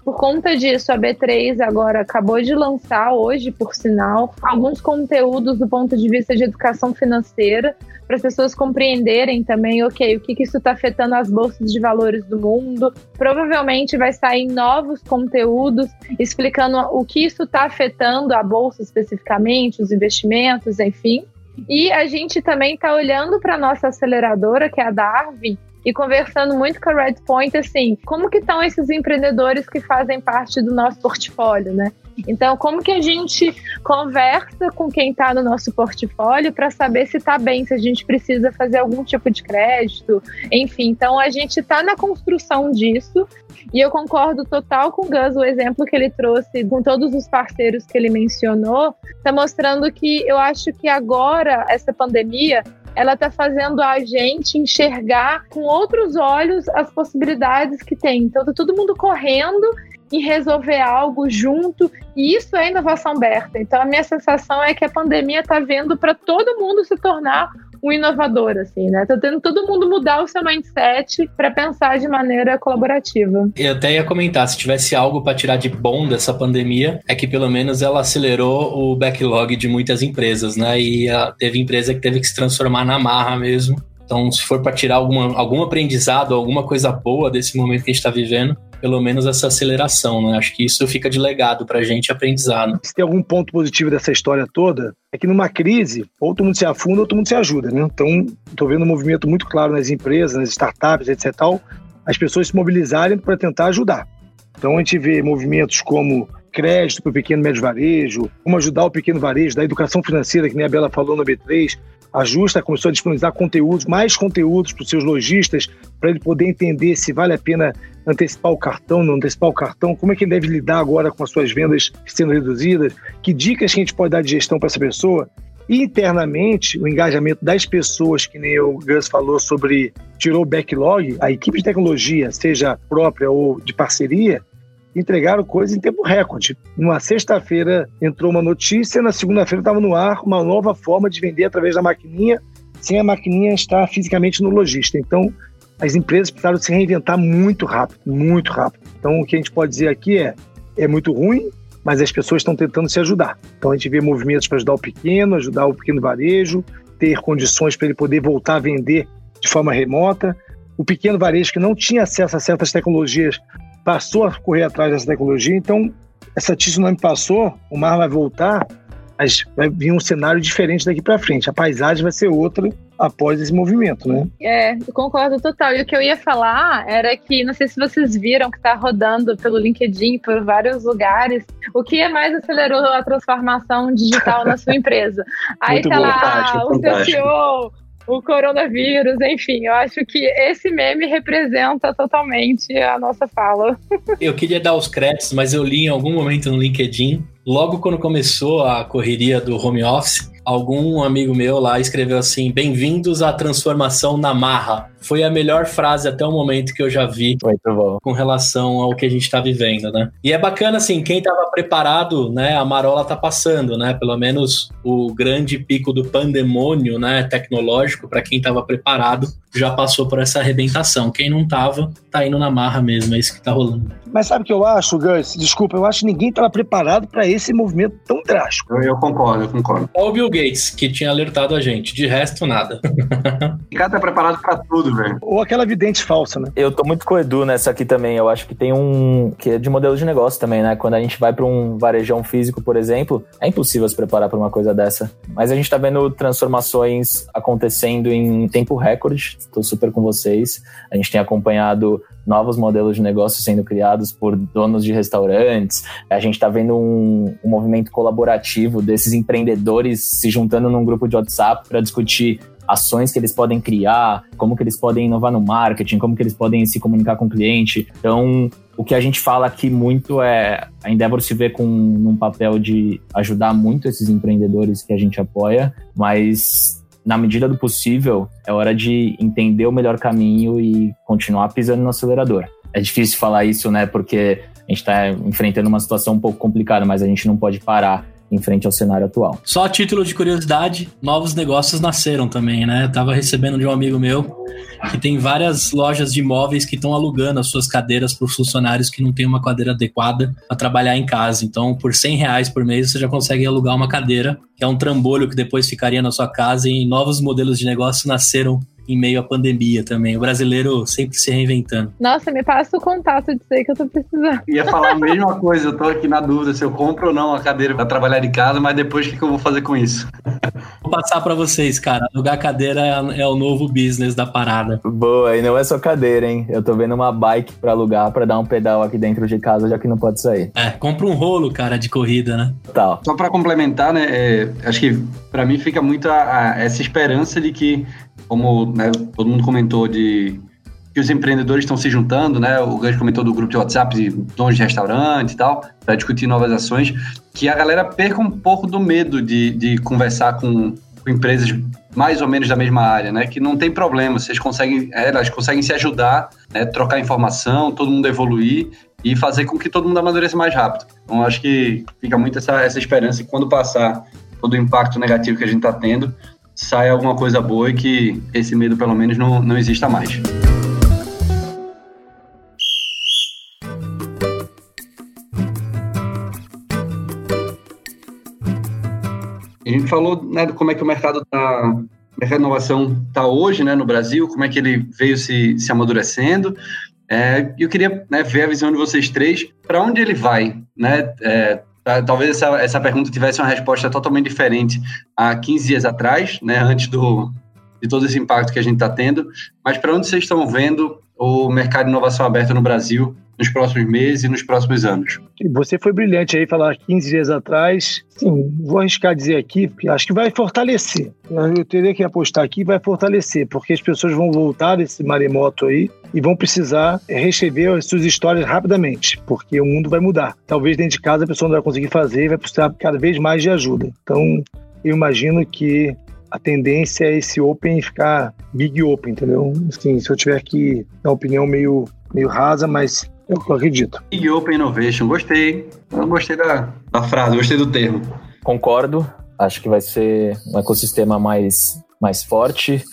por conta disso, a B3 agora acabou de lançar, hoje, por sinal, alguns conteúdos do ponto de vista de educação financeira, para as pessoas compreenderem também, ok, o que, que isso está afetando as bolsas de valores do mundo. Provavelmente vai sair novos conteúdos explicando o que isso está afetando a bolsa especificamente, os investimentos, enfim. E a gente também está olhando para a nossa aceleradora, que é a Darwin, e conversando muito com a Redpoint, assim, como que estão esses empreendedores que fazem parte do nosso portfólio, né? Então, como que a gente conversa com quem está no nosso portfólio para saber se está bem, se a gente precisa fazer algum tipo de crédito, enfim. Então, a gente está na construção disso e eu concordo total com o Gus, o exemplo que ele trouxe com todos os parceiros que ele mencionou, está mostrando que eu acho que agora, essa pandemia, ela está fazendo a gente enxergar com outros olhos as possibilidades que tem. Então, tá todo mundo correndo em resolver algo junto, e isso é inovação aberta. Então, a minha sensação é que a pandemia está vendo para todo mundo se tornar um inovador, assim, né? Tá tendo todo mundo mudar o seu mindset para pensar de maneira colaborativa. Eu até ia comentar, se tivesse algo para tirar de bom dessa pandemia, é que pelo menos ela acelerou o backlog de muitas empresas, né? E teve empresa que teve que se transformar na marra mesmo. Então, se for para tirar alguma, algum aprendizado, alguma coisa boa desse momento que a gente está vivendo, pelo menos essa aceleração, né? Acho que isso fica de legado para a gente aprendizado. Se tem algum ponto positivo dessa história toda, é que numa crise, ou todo mundo se afunda ou todo mundo se ajuda, né? Então, estou vendo um movimento muito claro nas empresas, nas startups, etc. Tal, as pessoas se mobilizarem para tentar ajudar. Então, a gente vê movimentos como crédito para o pequeno e médio varejo, como ajudar o pequeno varejo, da educação financeira, que nem a Bela falou no B3, a Justa começou a disponibilizar conteúdos, mais conteúdos para os seus lojistas, para ele poder entender se vale a pena antecipar o cartão, não antecipar o cartão, como é que ele deve lidar agora com as suas vendas sendo reduzidas, que dicas que a gente pode dar de gestão para essa pessoa. E internamente, o engajamento das pessoas, que nem o Gus falou sobre tirou o backlog, a equipe de tecnologia, seja própria ou de parceria, entregaram coisas em tempo recorde. Numa sexta-feira entrou uma notícia, na segunda-feira estava no ar uma nova forma de vender através da maquininha, sem a maquininha estar fisicamente no lojista. Então, as empresas precisaram se reinventar muito rápido, muito rápido. Então, o que a gente pode dizer aqui é, é muito ruim, mas as pessoas estão tentando se ajudar. Então, a gente vê movimentos para ajudar o pequeno, ajudar o pequeno varejo, ter condições para ele poder voltar a vender de forma remota. O pequeno varejo que não tinha acesso a certas tecnologias passou a correr atrás dessa tecnologia, então essa tsunami passou, o mar vai voltar, mas vai vir um cenário diferente daqui para frente. A paisagem vai ser outra após esse movimento, né? É, concordo total. E o que eu ia falar era que, não sei se vocês viram que está rodando pelo LinkedIn, por vários lugares, o que mais acelerou a transformação digital na sua *laughs* empresa. Aí Muito tá lá o seu CEO, o coronavírus, enfim, eu acho que esse meme representa totalmente a nossa fala. Eu queria dar os créditos, mas eu li em algum momento no LinkedIn, logo quando começou a correria do home office, algum amigo meu lá escreveu assim: Bem-vindos à transformação na marra. Foi a melhor frase até o momento que eu já vi com relação ao que a gente está vivendo, né? E é bacana, assim, quem estava preparado, né? A marola tá passando, né? Pelo menos o grande pico do pandemônio, né? Tecnológico, para quem estava preparado, já passou por essa arrebentação. Quem não tava, tá indo na marra mesmo, é isso que tá rolando. Mas sabe o que eu acho, Gus? Desculpa, eu acho que ninguém estava preparado para esse movimento tão drástico. Eu, eu, concordo, eu concordo. Só o Bill Gates, que tinha alertado a gente. De resto, nada. *laughs* o cara tá preparado para tudo, velho. Ou aquela vidente falsa, né? Eu tô muito com o Edu nessa aqui também. Eu acho que tem um. que é de modelo de negócio também, né? Quando a gente vai para um varejão físico, por exemplo, é impossível se preparar para uma coisa dessa. Mas a gente tá vendo transformações acontecendo em tempo recorde. Tô super com vocês. A gente tem acompanhado novos modelos de negócio sendo criados por donos de restaurantes. A gente está vendo um, um, movimento colaborativo desses empreendedores se juntando num grupo de WhatsApp para discutir ações que eles podem criar, como que eles podem inovar no marketing, como que eles podem se comunicar com o cliente. Então, o que a gente fala aqui muito é a Endeavor se vê com um papel de ajudar muito esses empreendedores que a gente apoia, mas na medida do possível, é hora de entender o melhor caminho e continuar pisando no acelerador. É difícil falar isso, né? Porque a gente está enfrentando uma situação um pouco complicada, mas a gente não pode parar em frente ao cenário atual. Só a título de curiosidade, novos negócios nasceram também, né? Eu tava recebendo de um amigo meu que tem várias lojas de imóveis que estão alugando as suas cadeiras para os funcionários que não têm uma cadeira adequada para trabalhar em casa. Então, por 100 reais por mês, você já consegue alugar uma cadeira, que é um trambolho que depois ficaria na sua casa e novos modelos de negócio nasceram em meio à pandemia também. O brasileiro sempre se reinventando. Nossa, me passa o contato de sei que eu tô precisando. Ia falar a mesma coisa, eu tô aqui na dúvida se eu compro ou não a cadeira para trabalhar de casa, mas depois o que, que eu vou fazer com isso? Vou passar para vocês, cara. Alugar cadeira é, é, o novo business da parada. Boa, e não é só cadeira, hein? Eu tô vendo uma bike para alugar, para dar um pedal aqui dentro de casa, já que não pode sair. É, compra um rolo, cara, de corrida, né? Tal. Só para complementar, né? É, acho que para mim fica muito a, a, essa esperança de que como né, todo mundo comentou de que os empreendedores estão se juntando, né? O Gans comentou do grupo de WhatsApp de donos de restaurante e tal, para discutir novas ações, que a galera perca um pouco do medo de, de conversar com, com, empresas mais ou menos da mesma área, né? Que não tem problema, vocês conseguem, é, elas conseguem se ajudar, né? trocar informação, todo mundo evoluir e fazer com que todo mundo amadureça mais rápido. Então, acho que fica muito essa, essa esperança que quando passar todo o impacto negativo que a gente está tendo, saia alguma coisa boa e que esse medo, pelo menos, não, não exista mais. A gente falou né, como é que o mercado está, o mercado de inovação está hoje né, no Brasil, como é que ele veio se, se amadurecendo. É, eu queria né, ver a visão de vocês três. Para onde ele vai? Né? É, tá, talvez essa, essa pergunta tivesse uma resposta totalmente diferente há 15 dias atrás, né, antes do, de todo esse impacto que a gente está tendo. Mas para onde vocês estão vendo o mercado de inovação aberta no Brasil nos próximos meses e nos próximos anos? Você foi brilhante aí falar 15 dias atrás. Sim, vou arriscar dizer aqui, porque acho que vai fortalecer. Eu teria que apostar aqui, vai fortalecer, porque as pessoas vão voltar desse maremoto aí e vão precisar receber as suas histórias rapidamente, porque o mundo vai mudar. Talvez dentro de casa a pessoa não vai conseguir fazer vai precisar cada vez mais de ajuda. Então, eu imagino que a tendência é esse Open ficar Big Open, entendeu? Assim, se eu tiver que dar uma opinião meio, meio rasa, mas eu acredito. Big Open Innovation, gostei. Eu gostei da, da frase, gostei do termo. Concordo. Acho que vai ser um ecossistema mais, mais forte,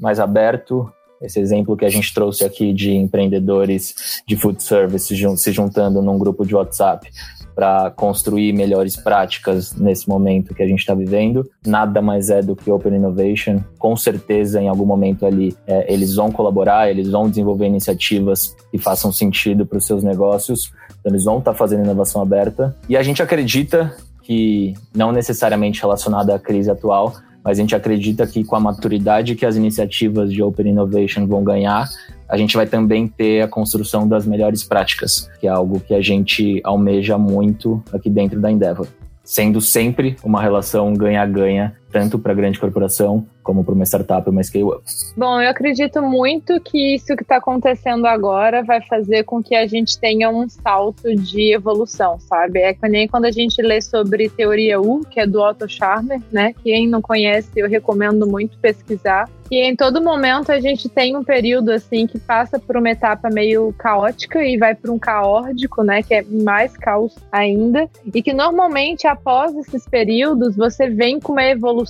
mais aberto. Esse exemplo que a gente trouxe aqui de empreendedores de food service se juntando num grupo de WhatsApp para construir melhores práticas nesse momento que a gente está vivendo. Nada mais é do que Open Innovation. Com certeza, em algum momento ali, é, eles vão colaborar, eles vão desenvolver iniciativas que façam sentido para os seus negócios. Então, eles vão estar tá fazendo inovação aberta. E a gente acredita que, não necessariamente relacionada à crise atual, mas a gente acredita que com a maturidade que as iniciativas de Open Innovation vão ganhar, a gente vai também ter a construção das melhores práticas, que é algo que a gente almeja muito aqui dentro da Endeavor. Sendo sempre uma relação ganha-ganha, tanto para grande corporação como para uma startup, uma scale-up. Bom, eu acredito muito que isso que está acontecendo agora vai fazer com que a gente tenha um salto de evolução, sabe? É que nem quando a gente lê sobre teoria U, que é do Otto Scharmer, né? Quem não conhece, eu recomendo muito pesquisar. E em todo momento a gente tem um período assim que passa por uma etapa meio caótica e vai para um caórdico, né? Que é mais caos ainda. E que normalmente após esses períodos você vem com uma evolução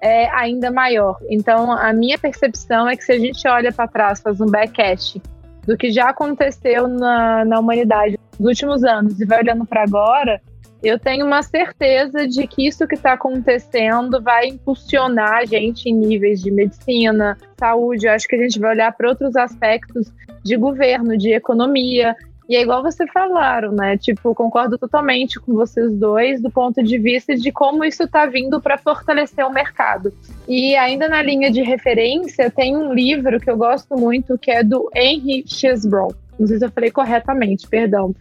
é ainda maior. Então, a minha percepção é que se a gente olha para trás, faz um backcast do que já aconteceu na, na humanidade nos últimos anos e vai olhando para agora, eu tenho uma certeza de que isso que está acontecendo vai impulsionar a gente em níveis de medicina, saúde. Eu acho que a gente vai olhar para outros aspectos de governo, de economia. E é igual vocês falaram, né? Tipo, concordo totalmente com vocês dois do ponto de vista de como isso está vindo para fortalecer o mercado. E ainda na linha de referência, tem um livro que eu gosto muito que é do Henry Chesbrough. Não sei se eu falei corretamente, perdão.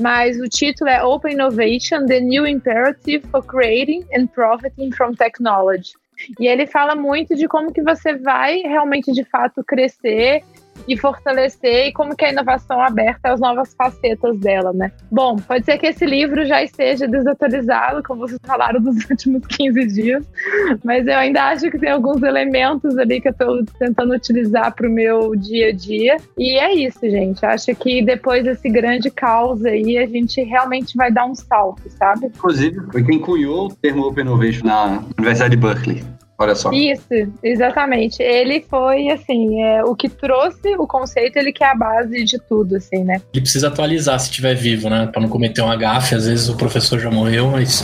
Mas o título é Open Innovation: The New Imperative for Creating and Profiting from Technology. E ele fala muito de como que você vai realmente de fato crescer e fortalecer e como que a inovação aberta as novas facetas dela, né? Bom, pode ser que esse livro já esteja desatualizado, como vocês falaram nos *laughs* últimos 15 dias, mas eu ainda acho que tem alguns elementos ali que eu estou tentando utilizar para o meu dia a dia. E é isso, gente. Acho que depois desse grande caos aí, a gente realmente vai dar um salto, sabe? Inclusive, foi quem cunhou o termo Open Innovation na Universidade de Berkeley. Olha só. Isso, exatamente. Ele foi, assim, é, o que trouxe o conceito, ele que é a base de tudo, assim, né? Ele precisa atualizar se estiver vivo, né? Para não cometer um gafe. Às vezes o professor já morreu, mas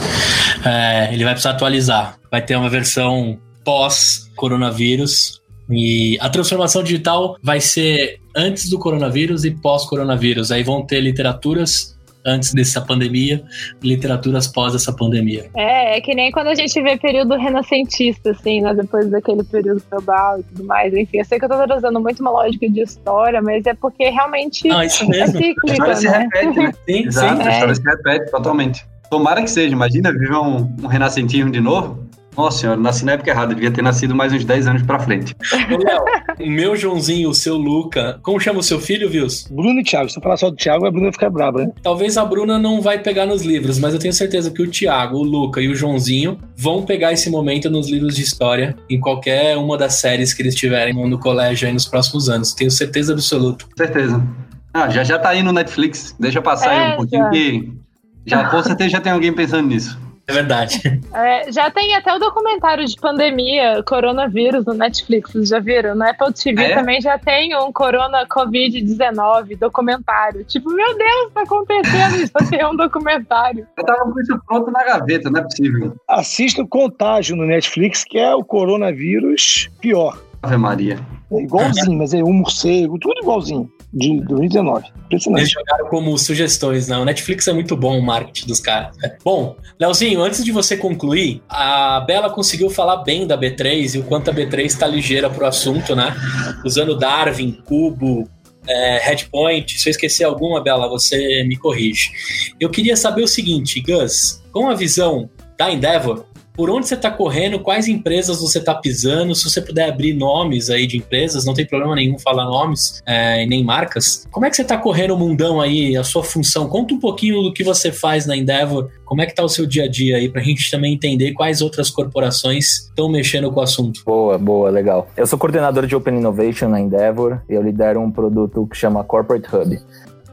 é, ele vai precisar atualizar. Vai ter uma versão pós-coronavírus. E a transformação digital vai ser antes do coronavírus e pós-coronavírus. Aí vão ter literaturas antes dessa pandemia, literaturas pós essa pandemia. É, é que nem quando a gente vê período renascentista, assim, né? Depois daquele período feudal e tudo mais. Enfim, eu sei que eu tô trazendo muito uma lógica de história, mas é porque realmente Não, isso mesmo. é cíclica, a história né? se repete, né? Sim, Exato, sim. a história é. se repete totalmente. Tomara que seja, imagina viver um, um renascentismo de novo. Nossa senhora, nasci na época errada, devia ter nascido mais uns 10 anos pra frente. Léo, o meu Joãozinho, o seu Luca, como chama o seu filho, Vils? Bruno e Thiago. Se eu falar só do Thiago, a Bruna vai ficar brava, né? Talvez a Bruna não vai pegar nos livros, mas eu tenho certeza que o Thiago, o Luca e o Joãozinho vão pegar esse momento nos livros de história, em qualquer uma das séries que eles tiverem no colégio aí nos próximos anos. Tenho certeza absoluta. Certeza. Ah, já já tá aí no Netflix. Deixa eu passar é, aí um pouquinho já. que já com certeza já tem alguém pensando nisso. É verdade. É, já tem até o documentário de pandemia, coronavírus, no Netflix, vocês já viram? No Apple TV é? também já tem um Corona Covid-19 documentário. Tipo, meu Deus, tá acontecendo, já tem um documentário. Eu tava com isso pronto na gaveta, não é possível. Assista o Contágio no Netflix, que é o coronavírus pior. Ave Maria. É igualzinho, mas é um morcego, tudo igualzinho, de 2019. Impressionante. Eles jogaram como sugestões, não. O Netflix é muito bom o marketing dos caras. *laughs* Bom, Leozinho, antes de você concluir, a Bela conseguiu falar bem da B3 e o quanto a B3 está ligeira pro assunto, né? Usando Darwin, Cubo, é, Headpoint. Se eu esquecer alguma, Bela, você me corrige. Eu queria saber o seguinte, Gus, com a visão da Endeavor, por onde você está correndo, quais empresas você está pisando, se você puder abrir nomes aí de empresas, não tem problema nenhum falar nomes é, nem marcas. Como é que você está correndo o mundão aí, a sua função? Conta um pouquinho do que você faz na Endeavor, como é que tá o seu dia a dia aí, pra gente também entender quais outras corporações estão mexendo com o assunto. Boa, boa, legal. Eu sou coordenador de Open Innovation na Endeavor eu lidero um produto que chama Corporate Hub.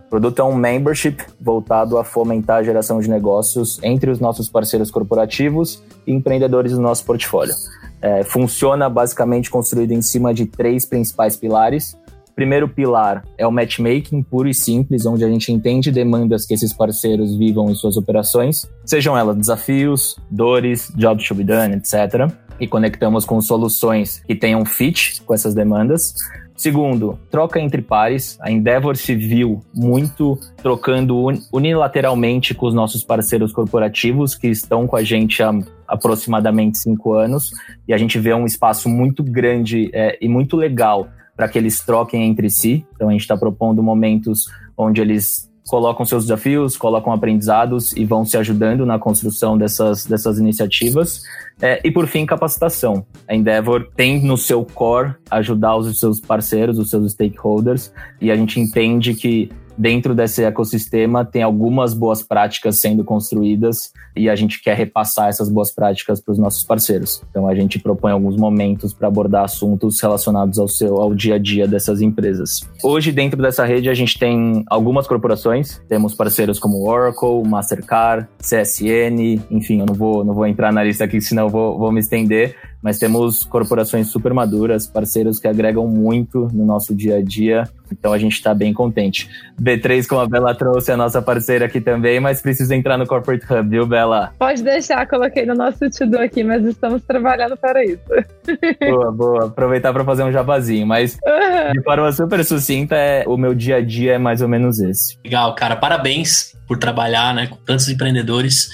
O produto é um membership voltado a fomentar a geração de negócios entre os nossos parceiros corporativos e empreendedores do nosso portfólio. É, funciona basicamente construído em cima de três principais pilares. O primeiro pilar é o matchmaking puro e simples, onde a gente entende demandas que esses parceiros vivam em suas operações, sejam elas desafios, dores, jobs to be done, etc. E conectamos com soluções que tenham fit com essas demandas. Segundo, troca entre pares. A Endeavor se viu muito trocando unilateralmente com os nossos parceiros corporativos que estão com a gente há aproximadamente cinco anos e a gente vê um espaço muito grande é, e muito legal para que eles troquem entre si. Então a gente está propondo momentos onde eles colocam seus desafios, colocam aprendizados e vão se ajudando na construção dessas, dessas iniciativas. É, e por fim, capacitação. A Endeavor tem no seu core ajudar os seus parceiros, os seus stakeholders, e a gente entende que dentro desse ecossistema tem algumas boas práticas sendo construídas e a gente quer repassar essas boas práticas para os nossos parceiros. Então a gente propõe alguns momentos para abordar assuntos relacionados ao seu ao dia a dia dessas empresas. Hoje dentro dessa rede a gente tem algumas corporações, temos parceiros como Oracle, Mastercard, CSN, enfim, eu não vou não vou entrar na lista aqui senão vou, vou me estender, mas temos corporações super maduras, parceiros que agregam muito no nosso dia a dia, então a gente está bem contente. B3, como a Bela trouxe, é a nossa parceira aqui também, mas precisa entrar no Corporate Hub, viu, Bela? Pode deixar, coloquei no nosso to-do aqui, mas estamos trabalhando para isso. *laughs* Boa, boa. Aproveitar para fazer um jabazinho, mas Uhum. de forma super sucinta, é, o meu dia a dia é mais ou menos esse. Legal, cara. Parabéns por trabalhar né, com tantos empreendedores.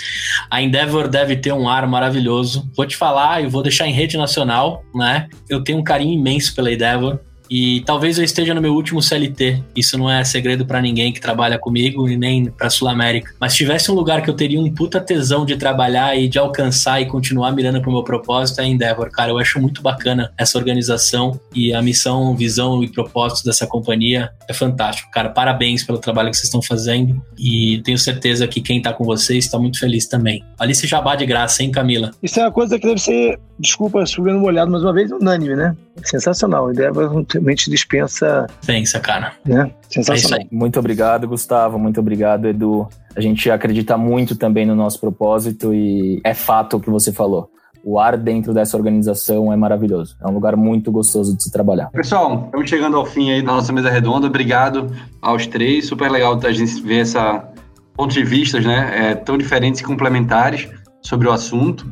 A Endeavor deve ter um ar maravilhoso. Vou te falar e vou deixar em rede nacional, né? Eu tenho um carinho imenso pela Endeavor. E talvez eu esteja no meu último CLT. Isso não é segredo pra ninguém que trabalha comigo e nem pra Sul América. Mas se tivesse um lugar que eu teria um puta tesão de trabalhar e de alcançar e continuar mirando pro meu propósito, é Endeavor, cara. Eu acho muito bacana essa organização e a missão, visão e propósito dessa companhia é fantástico, cara. Parabéns pelo trabalho que vocês estão fazendo e tenho certeza que quem tá com vocês tá muito feliz também. Alice Jabá de graça, hein, Camila? Isso é uma coisa que deve ser, desculpa, chovendo molhado mais uma vez, unânime, né? Sensacional. A Endeavor realmente dispensa, Pensa, cara. né? É isso Sensacional. aí. Muito obrigado, Gustavo. Muito obrigado, Edu. A gente acredita muito também no nosso propósito e é fato o que você falou. O ar dentro dessa organização é maravilhoso. É um lugar muito gostoso de se trabalhar. Pessoal, estamos chegando ao fim aí da nossa mesa redonda. Obrigado aos três. Super legal a gente ver essa pontos de vistas, né, é, tão diferentes e complementares sobre o assunto.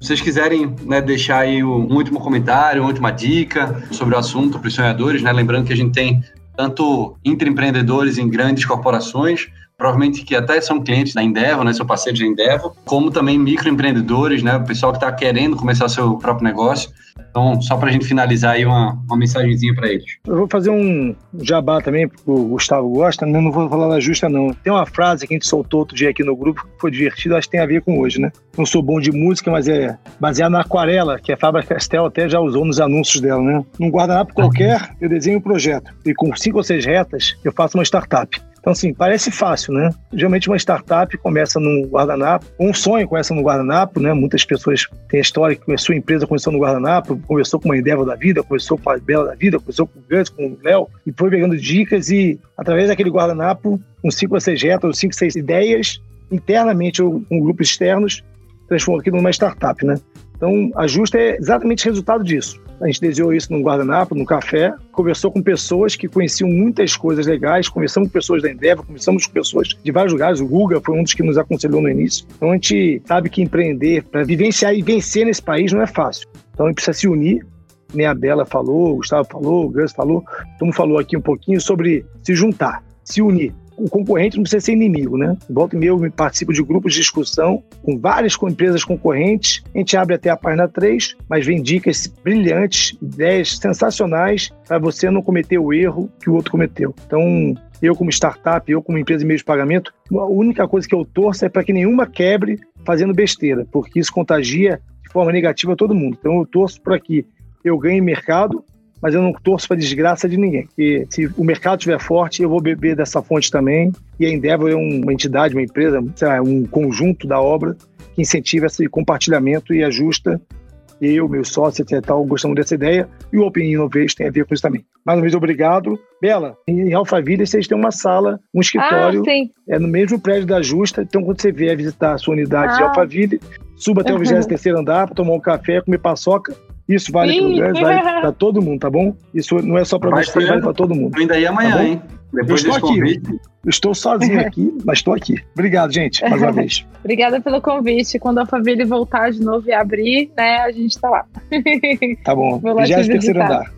Se vocês quiserem né, deixar aí um último comentário, uma última dica sobre o assunto para os sonhadores, né, lembrando que a gente tem tanto intraempreendedores em grandes corporações, provavelmente que até são clientes da Endeavor, né, são parceiros da Endeavor, como também microempreendedores, né, o pessoal que está querendo começar seu próprio negócio. Então, só para a gente finalizar aí uma, uma mensagenzinha para eles. Eu vou fazer um jabá também, porque o Gustavo gosta, né? não vou falar da justa, não. Tem uma frase que a gente soltou outro dia aqui no grupo, que foi divertido, acho que tem a ver com hoje, né? Não sou bom de música, mas é baseado na aquarela, que a Fábio Castel até já usou nos anúncios dela, né? Num guardanapo qualquer, eu desenho um projeto. E com cinco ou seis retas, eu faço uma startup. Então, assim, parece fácil, né? Geralmente uma startup começa num guardanapo, um sonho começa no guardanapo, né? Muitas pessoas têm a história que começou a empresa, começou no guardanapo, conversou com uma Endeavor da vida, conversou com a Bela da vida, conversou com o Gus, com o Léo, e foi pegando dicas e, através daquele guardanapo, com cinco ou seis retas, cinco, seis ideias, internamente ou com grupos externos, transformou aquilo numa startup, né? Então, a Justa é exatamente resultado disso. A gente desenhou isso num guardanapo, num café, conversou com pessoas que conheciam muitas coisas legais, conversamos com pessoas da Endeavor, conversamos com pessoas de vários lugares. O Guga foi um dos que nos aconselhou no início. Então, a gente sabe que empreender, para vivenciar e vencer nesse país não é fácil. Então, a gente precisa se unir, nem a Bela falou, o Gustavo falou, o Gus falou, todo mundo falou aqui um pouquinho sobre se juntar, se unir o concorrente não precisa ser inimigo, né? Volta e meia eu participo de grupos de discussão com várias empresas concorrentes. A gente abre até a página 3, mas vem dicas brilhantes, ideias sensacionais para você não cometer o erro que o outro cometeu. Então, eu como startup, eu como empresa de meio de pagamento, a única coisa que eu torço é para que nenhuma quebre fazendo besteira, porque isso contagia de forma negativa todo mundo. Então, eu torço para que eu ganhe mercado mas eu não torço para desgraça de ninguém. E se o mercado estiver forte, eu vou beber dessa fonte também. E a Endeavor é uma entidade, uma empresa, lá, um conjunto da obra que incentiva esse compartilhamento e ajusta. Eu, meu sócio, etc. Tal, gostamos dessa ideia. E o Open Innovation tem a ver com isso também. Mais uma vez, obrigado. Bela, em Alphaville vocês têm uma sala, um escritório. Ah, é no mesmo prédio da Justa. Então, quando você vier visitar a sua unidade ah. de Alphaville, suba até o *laughs* 23 andar para tomar um café, comer paçoca isso vale para o vale para *laughs* todo mundo, tá bom? Isso não é só para você, vale para todo mundo. Eu ainda ia amanhã, tá hein? Depois eu estou aqui. Eu estou sozinho *laughs* aqui, mas estou aqui. Obrigado, gente, mais uma vez. *laughs* Obrigada pelo convite. Quando a família voltar de novo e abrir, né, a gente está lá. Tá bom. Já é terceiro andar.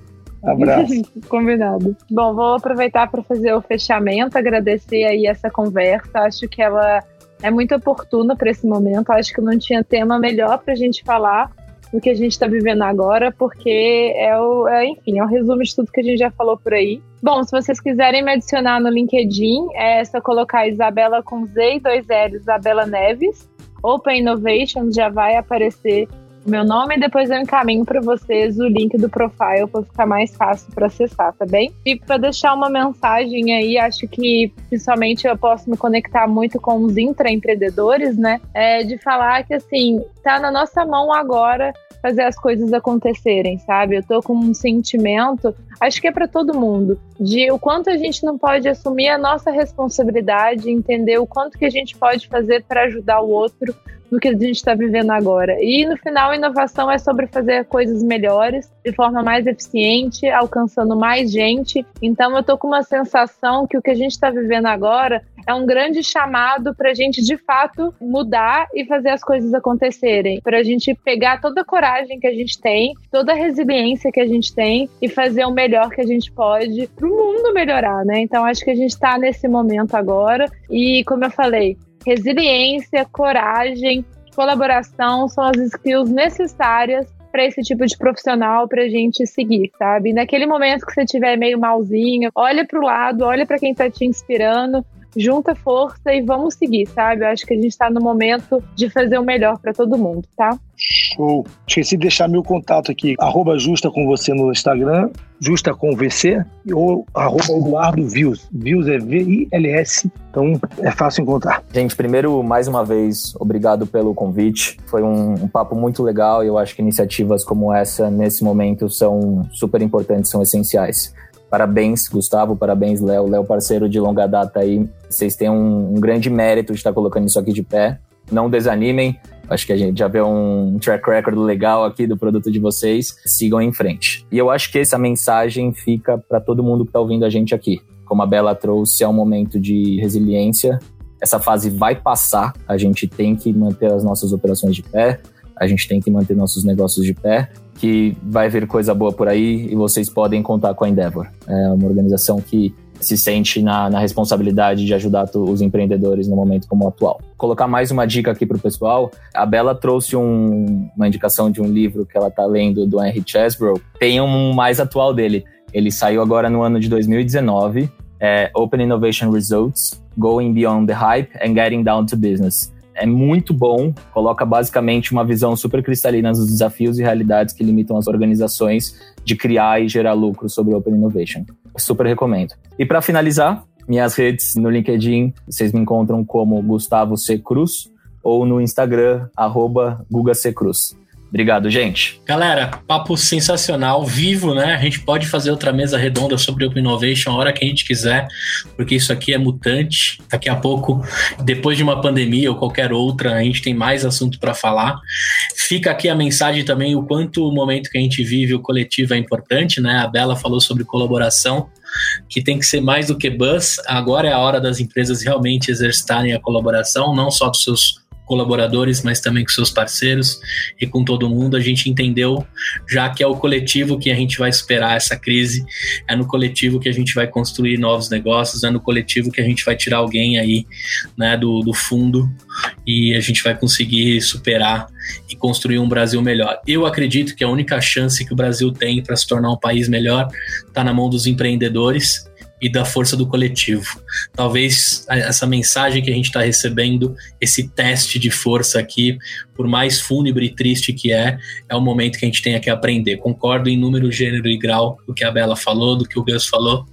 Abraço. Combinado. Bom, vou aproveitar para fazer o fechamento, agradecer aí essa conversa. Acho que ela é muito oportuna para esse momento. Acho que não tinha tema melhor para a gente falar do que a gente está vivendo agora, porque é o, é, enfim, é o resumo de tudo que a gente já falou por aí. Bom, se vocês quiserem me adicionar no LinkedIn, é só colocar Isabela com Z e dois L's, Isabela Neves. Open Innovation já vai aparecer meu nome e depois eu encaminho para vocês o link do profile para ficar mais fácil para acessar, tá bem? E para deixar uma mensagem aí, acho que principalmente eu posso me conectar muito com os intraempreendedores, né? É de falar que assim, tá na nossa mão agora fazer as coisas acontecerem, sabe? Eu tô com um sentimento, acho que é para todo mundo, de o quanto a gente não pode assumir a nossa responsabilidade, entender o quanto que a gente pode fazer para ajudar o outro no que a gente está vivendo agora. E no final, inovação é sobre fazer coisas melhores, de forma mais eficiente, alcançando mais gente. Então, eu tô com uma sensação que o que a gente está vivendo agora é um grande chamado para a gente, de fato, mudar e fazer as coisas acontecerem. Para a gente pegar toda a coragem que a gente tem, toda a resiliência que a gente tem e fazer o melhor que a gente pode para o mundo melhorar, né? Então, acho que a gente está nesse momento agora. E, como eu falei, resiliência, coragem, colaboração são as skills necessárias para esse tipo de profissional para a gente seguir, sabe? Naquele momento que você estiver meio malzinho, olha para o lado, olha para quem está te inspirando, junta força e vamos seguir, sabe? Eu acho que a gente está no momento de fazer o melhor para todo mundo, tá? Show. Esqueci de deixar meu contato aqui. Arroba Justa com você no Instagram, Justa com VC, ou arroba Eduardo Vils. Vils é V-I-L-S, então é fácil encontrar. Gente, primeiro, mais uma vez, obrigado pelo convite. Foi um, um papo muito legal e eu acho que iniciativas como essa, nesse momento, são super importantes, são essenciais. Parabéns, Gustavo, parabéns, Léo. Léo, parceiro de longa data aí. Vocês têm um, um, grande mérito de estar colocando isso aqui de pé. Não desanimem. Acho que a gente já vê um track record legal aqui do produto de vocês. Sigam em frente. E eu acho que essa mensagem fica para todo mundo que está ouvindo a gente aqui. Como a Bela trouxe, é um momento de resiliência. Essa fase vai passar. A gente tem que manter as nossas operações de pé. A gente tem que manter nossos negócios de pé que vai vir coisa boa por aí e vocês podem contar com a Endeavor. É uma organização que se sente na, na responsabilidade de ajudar os empreendedores no momento como o atual. Colocar mais uma dica aqui para o pessoal. A Bela trouxe um, uma indicação de um livro que ela está lendo do Henry Chesbrough. Tem um mais atual dele. Ele saiu agora no ano de 2019. É Open Innovation Results, Going Beyond the Hype and Getting Down to Business é muito bom, coloca basicamente uma visão super cristalina dos desafios e realidades que limitam as organizações de criar e gerar lucro sobre Open Innovation. Super recomendo. E para finalizar, minhas redes no LinkedIn, vocês me encontram como Gustavo C. Cruz ou no Instagram, arroba Guga C. Cruz. Obrigado, gente. Galera, papo sensacional, vivo, né? A gente pode fazer outra mesa redonda sobre Open Innovation a hora que a gente quiser, porque isso aqui é mutante. Daqui a pouco, depois de uma pandemia ou qualquer outra, a gente tem mais assunto para falar. Fica aqui a mensagem também o quanto o momento que a gente vive, o coletivo é importante, né? A Bela falou sobre colaboração que tem que ser mais do que buzz. Agora é a hora das empresas realmente exercitarem a colaboração, não só dos seus colaboradores, mas também com seus parceiros e com todo mundo. A gente entendeu já que é o coletivo que a gente vai superar essa crise, é no coletivo que a gente vai construir novos negócios, é no coletivo que a gente vai tirar alguém aí né, do, do fundo e a gente vai conseguir superar e construir um Brasil melhor. Eu acredito que a única chance que o Brasil tem para se tornar um país melhor está na mão dos empreendedores e da força do coletivo. Talvez essa mensagem que a gente está recebendo, esse teste de força aqui, por mais fúnebre e triste que é, é o momento que a gente tem que aprender. Concordo em número, gênero e grau do que a Bela falou, do que o Gus falou,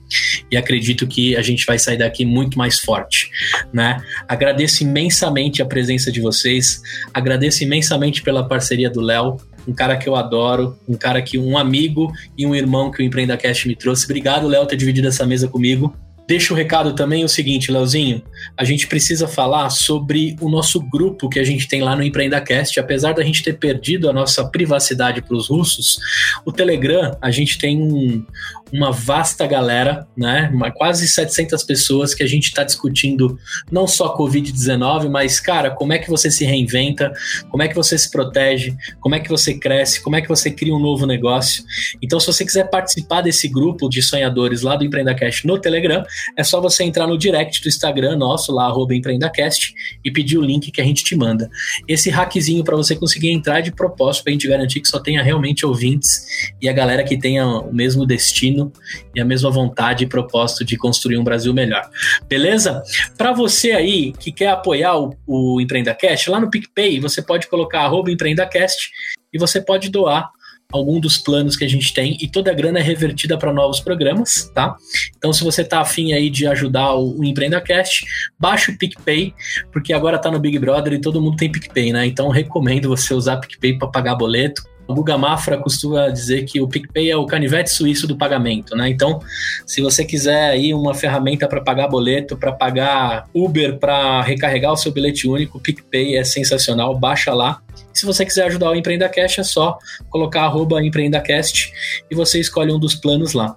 e acredito que a gente vai sair daqui muito mais forte, né? Agradeço imensamente a presença de vocês, agradeço imensamente pela parceria do Léo, um cara que eu adoro, um cara que um amigo e um irmão que o Empreenda Cast me trouxe. Obrigado, Léo, ter dividido essa mesa comigo. Deixa o recado também o seguinte, Leozinho, a gente precisa falar sobre o nosso grupo que a gente tem lá no EmpreendaCast. Apesar da gente ter perdido a nossa privacidade para os russos, o Telegram, a gente tem um, uma vasta galera, né? Uma, quase 700 pessoas que a gente está discutindo não só Covid-19, mas, cara, como é que você se reinventa, como é que você se protege, como é que você cresce, como é que você cria um novo negócio. Então, se você quiser participar desse grupo de sonhadores lá do EmpreendaCast no Telegram, é só você entrar no direct do Instagram nosso, lá, EmpreendaCast, e pedir o link que a gente te manda. Esse hackzinho para você conseguir entrar de propósito, para a gente garantir que só tenha realmente ouvintes e a galera que tenha o mesmo destino e a mesma vontade e propósito de construir um Brasil melhor. Beleza? Para você aí que quer apoiar o, o EmpreendaCast, lá no PicPay você pode colocar EmpreendaCast e você pode doar algum dos planos que a gente tem e toda a grana é revertida para novos programas, tá? Então, se você tá afim aí de ajudar o, EmpreendaCast, baixa o PicPay, porque agora tá no Big Brother e todo mundo tem PicPay, né? Então, recomendo você usar PicPay para pagar boleto o Guga Mafra costuma dizer que o PicPay é o canivete suíço do pagamento, né? Então, se você quiser aí uma ferramenta para pagar boleto, para pagar Uber, para recarregar o seu bilhete único, o PicPay é sensacional, baixa lá. Se você quiser ajudar o EmpreendaCast, é só colocar arroba EmpreendaCast e você escolhe um dos planos lá.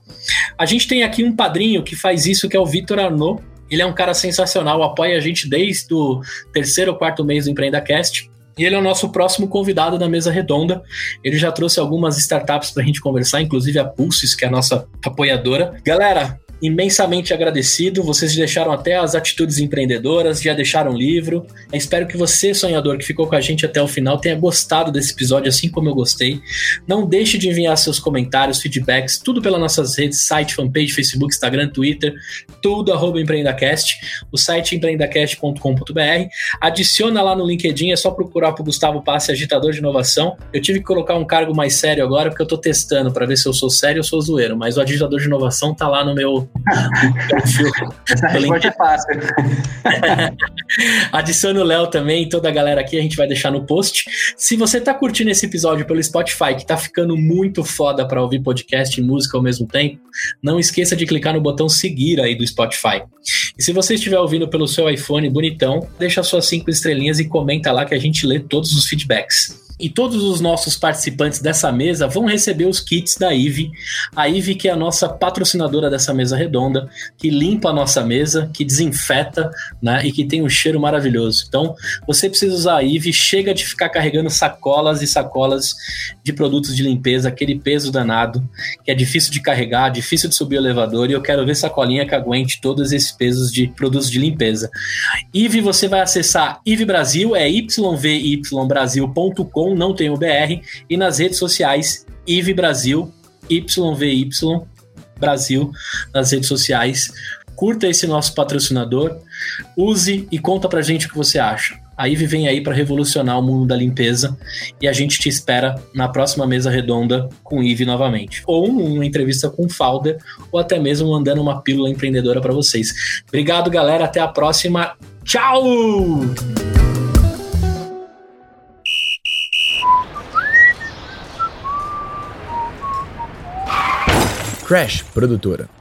A gente tem aqui um padrinho que faz isso, que é o Vitor Arnaud. Ele é um cara sensacional, apoia a gente desde o terceiro ou quarto mês do EmpreendaCast. E ele é o nosso próximo convidado da mesa redonda. Ele já trouxe algumas startups para a gente conversar, inclusive a Pulses, que é a nossa apoiadora. Galera, imensamente agradecido. Vocês deixaram até as atitudes empreendedoras, já deixaram livro. Eu espero que você, sonhador, que ficou com a gente até o final, tenha gostado desse episódio, assim como eu gostei. Não deixe de enviar seus comentários, feedbacks, tudo pelas nossas redes, site, fanpage, Facebook, Instagram, Twitter, tudo arroba empreendacast. O site empreendacast.com.br. Adiciona lá no LinkedIn, é só procurar por Gustavo Passe, agitador de inovação. Eu tive que colocar um cargo mais sério agora, porque eu tô testando para ver se eu sou sério ou sou zoeiro, mas o agitador de inovação tá lá no meu essa resposta é fácil. *laughs* Adicione o Léo também, toda a galera aqui, a gente vai deixar no post. Se você tá curtindo esse episódio pelo Spotify, que tá ficando muito foda para ouvir podcast e música ao mesmo tempo, não esqueça de clicar no botão seguir aí do Spotify. E se você estiver ouvindo pelo seu iPhone bonitão, deixa suas cinco estrelinhas e comenta lá que a gente lê todos os feedbacks. E todos os nossos participantes dessa mesa vão receber os kits da IVE. A IVE que é a nossa patrocinadora dessa mesa redonda, que limpa a nossa mesa, que desinfeta, né, e que tem um cheiro maravilhoso. Então, você precisa usar a IVE, chega de ficar carregando sacolas e sacolas de produtos de limpeza, aquele peso danado, que é difícil de carregar, difícil de subir o elevador, e eu quero ver sacolinha que aguente todos esses pesos de produtos de limpeza. IVE, você vai acessar IVE Brasil, é yvybrasil.com não tem o BR, e nas redes sociais, IV Brasil, YVY Brasil, nas redes sociais. Curta esse nosso patrocinador, use e conta pra gente o que você acha. A IVE vem aí para revolucionar o mundo da limpeza e a gente te espera na próxima mesa redonda com IVE novamente. Ou uma entrevista com o Founder, ou até mesmo mandando uma pílula empreendedora para vocês. Obrigado, galera. Até a próxima. Tchau! Crash Produtora.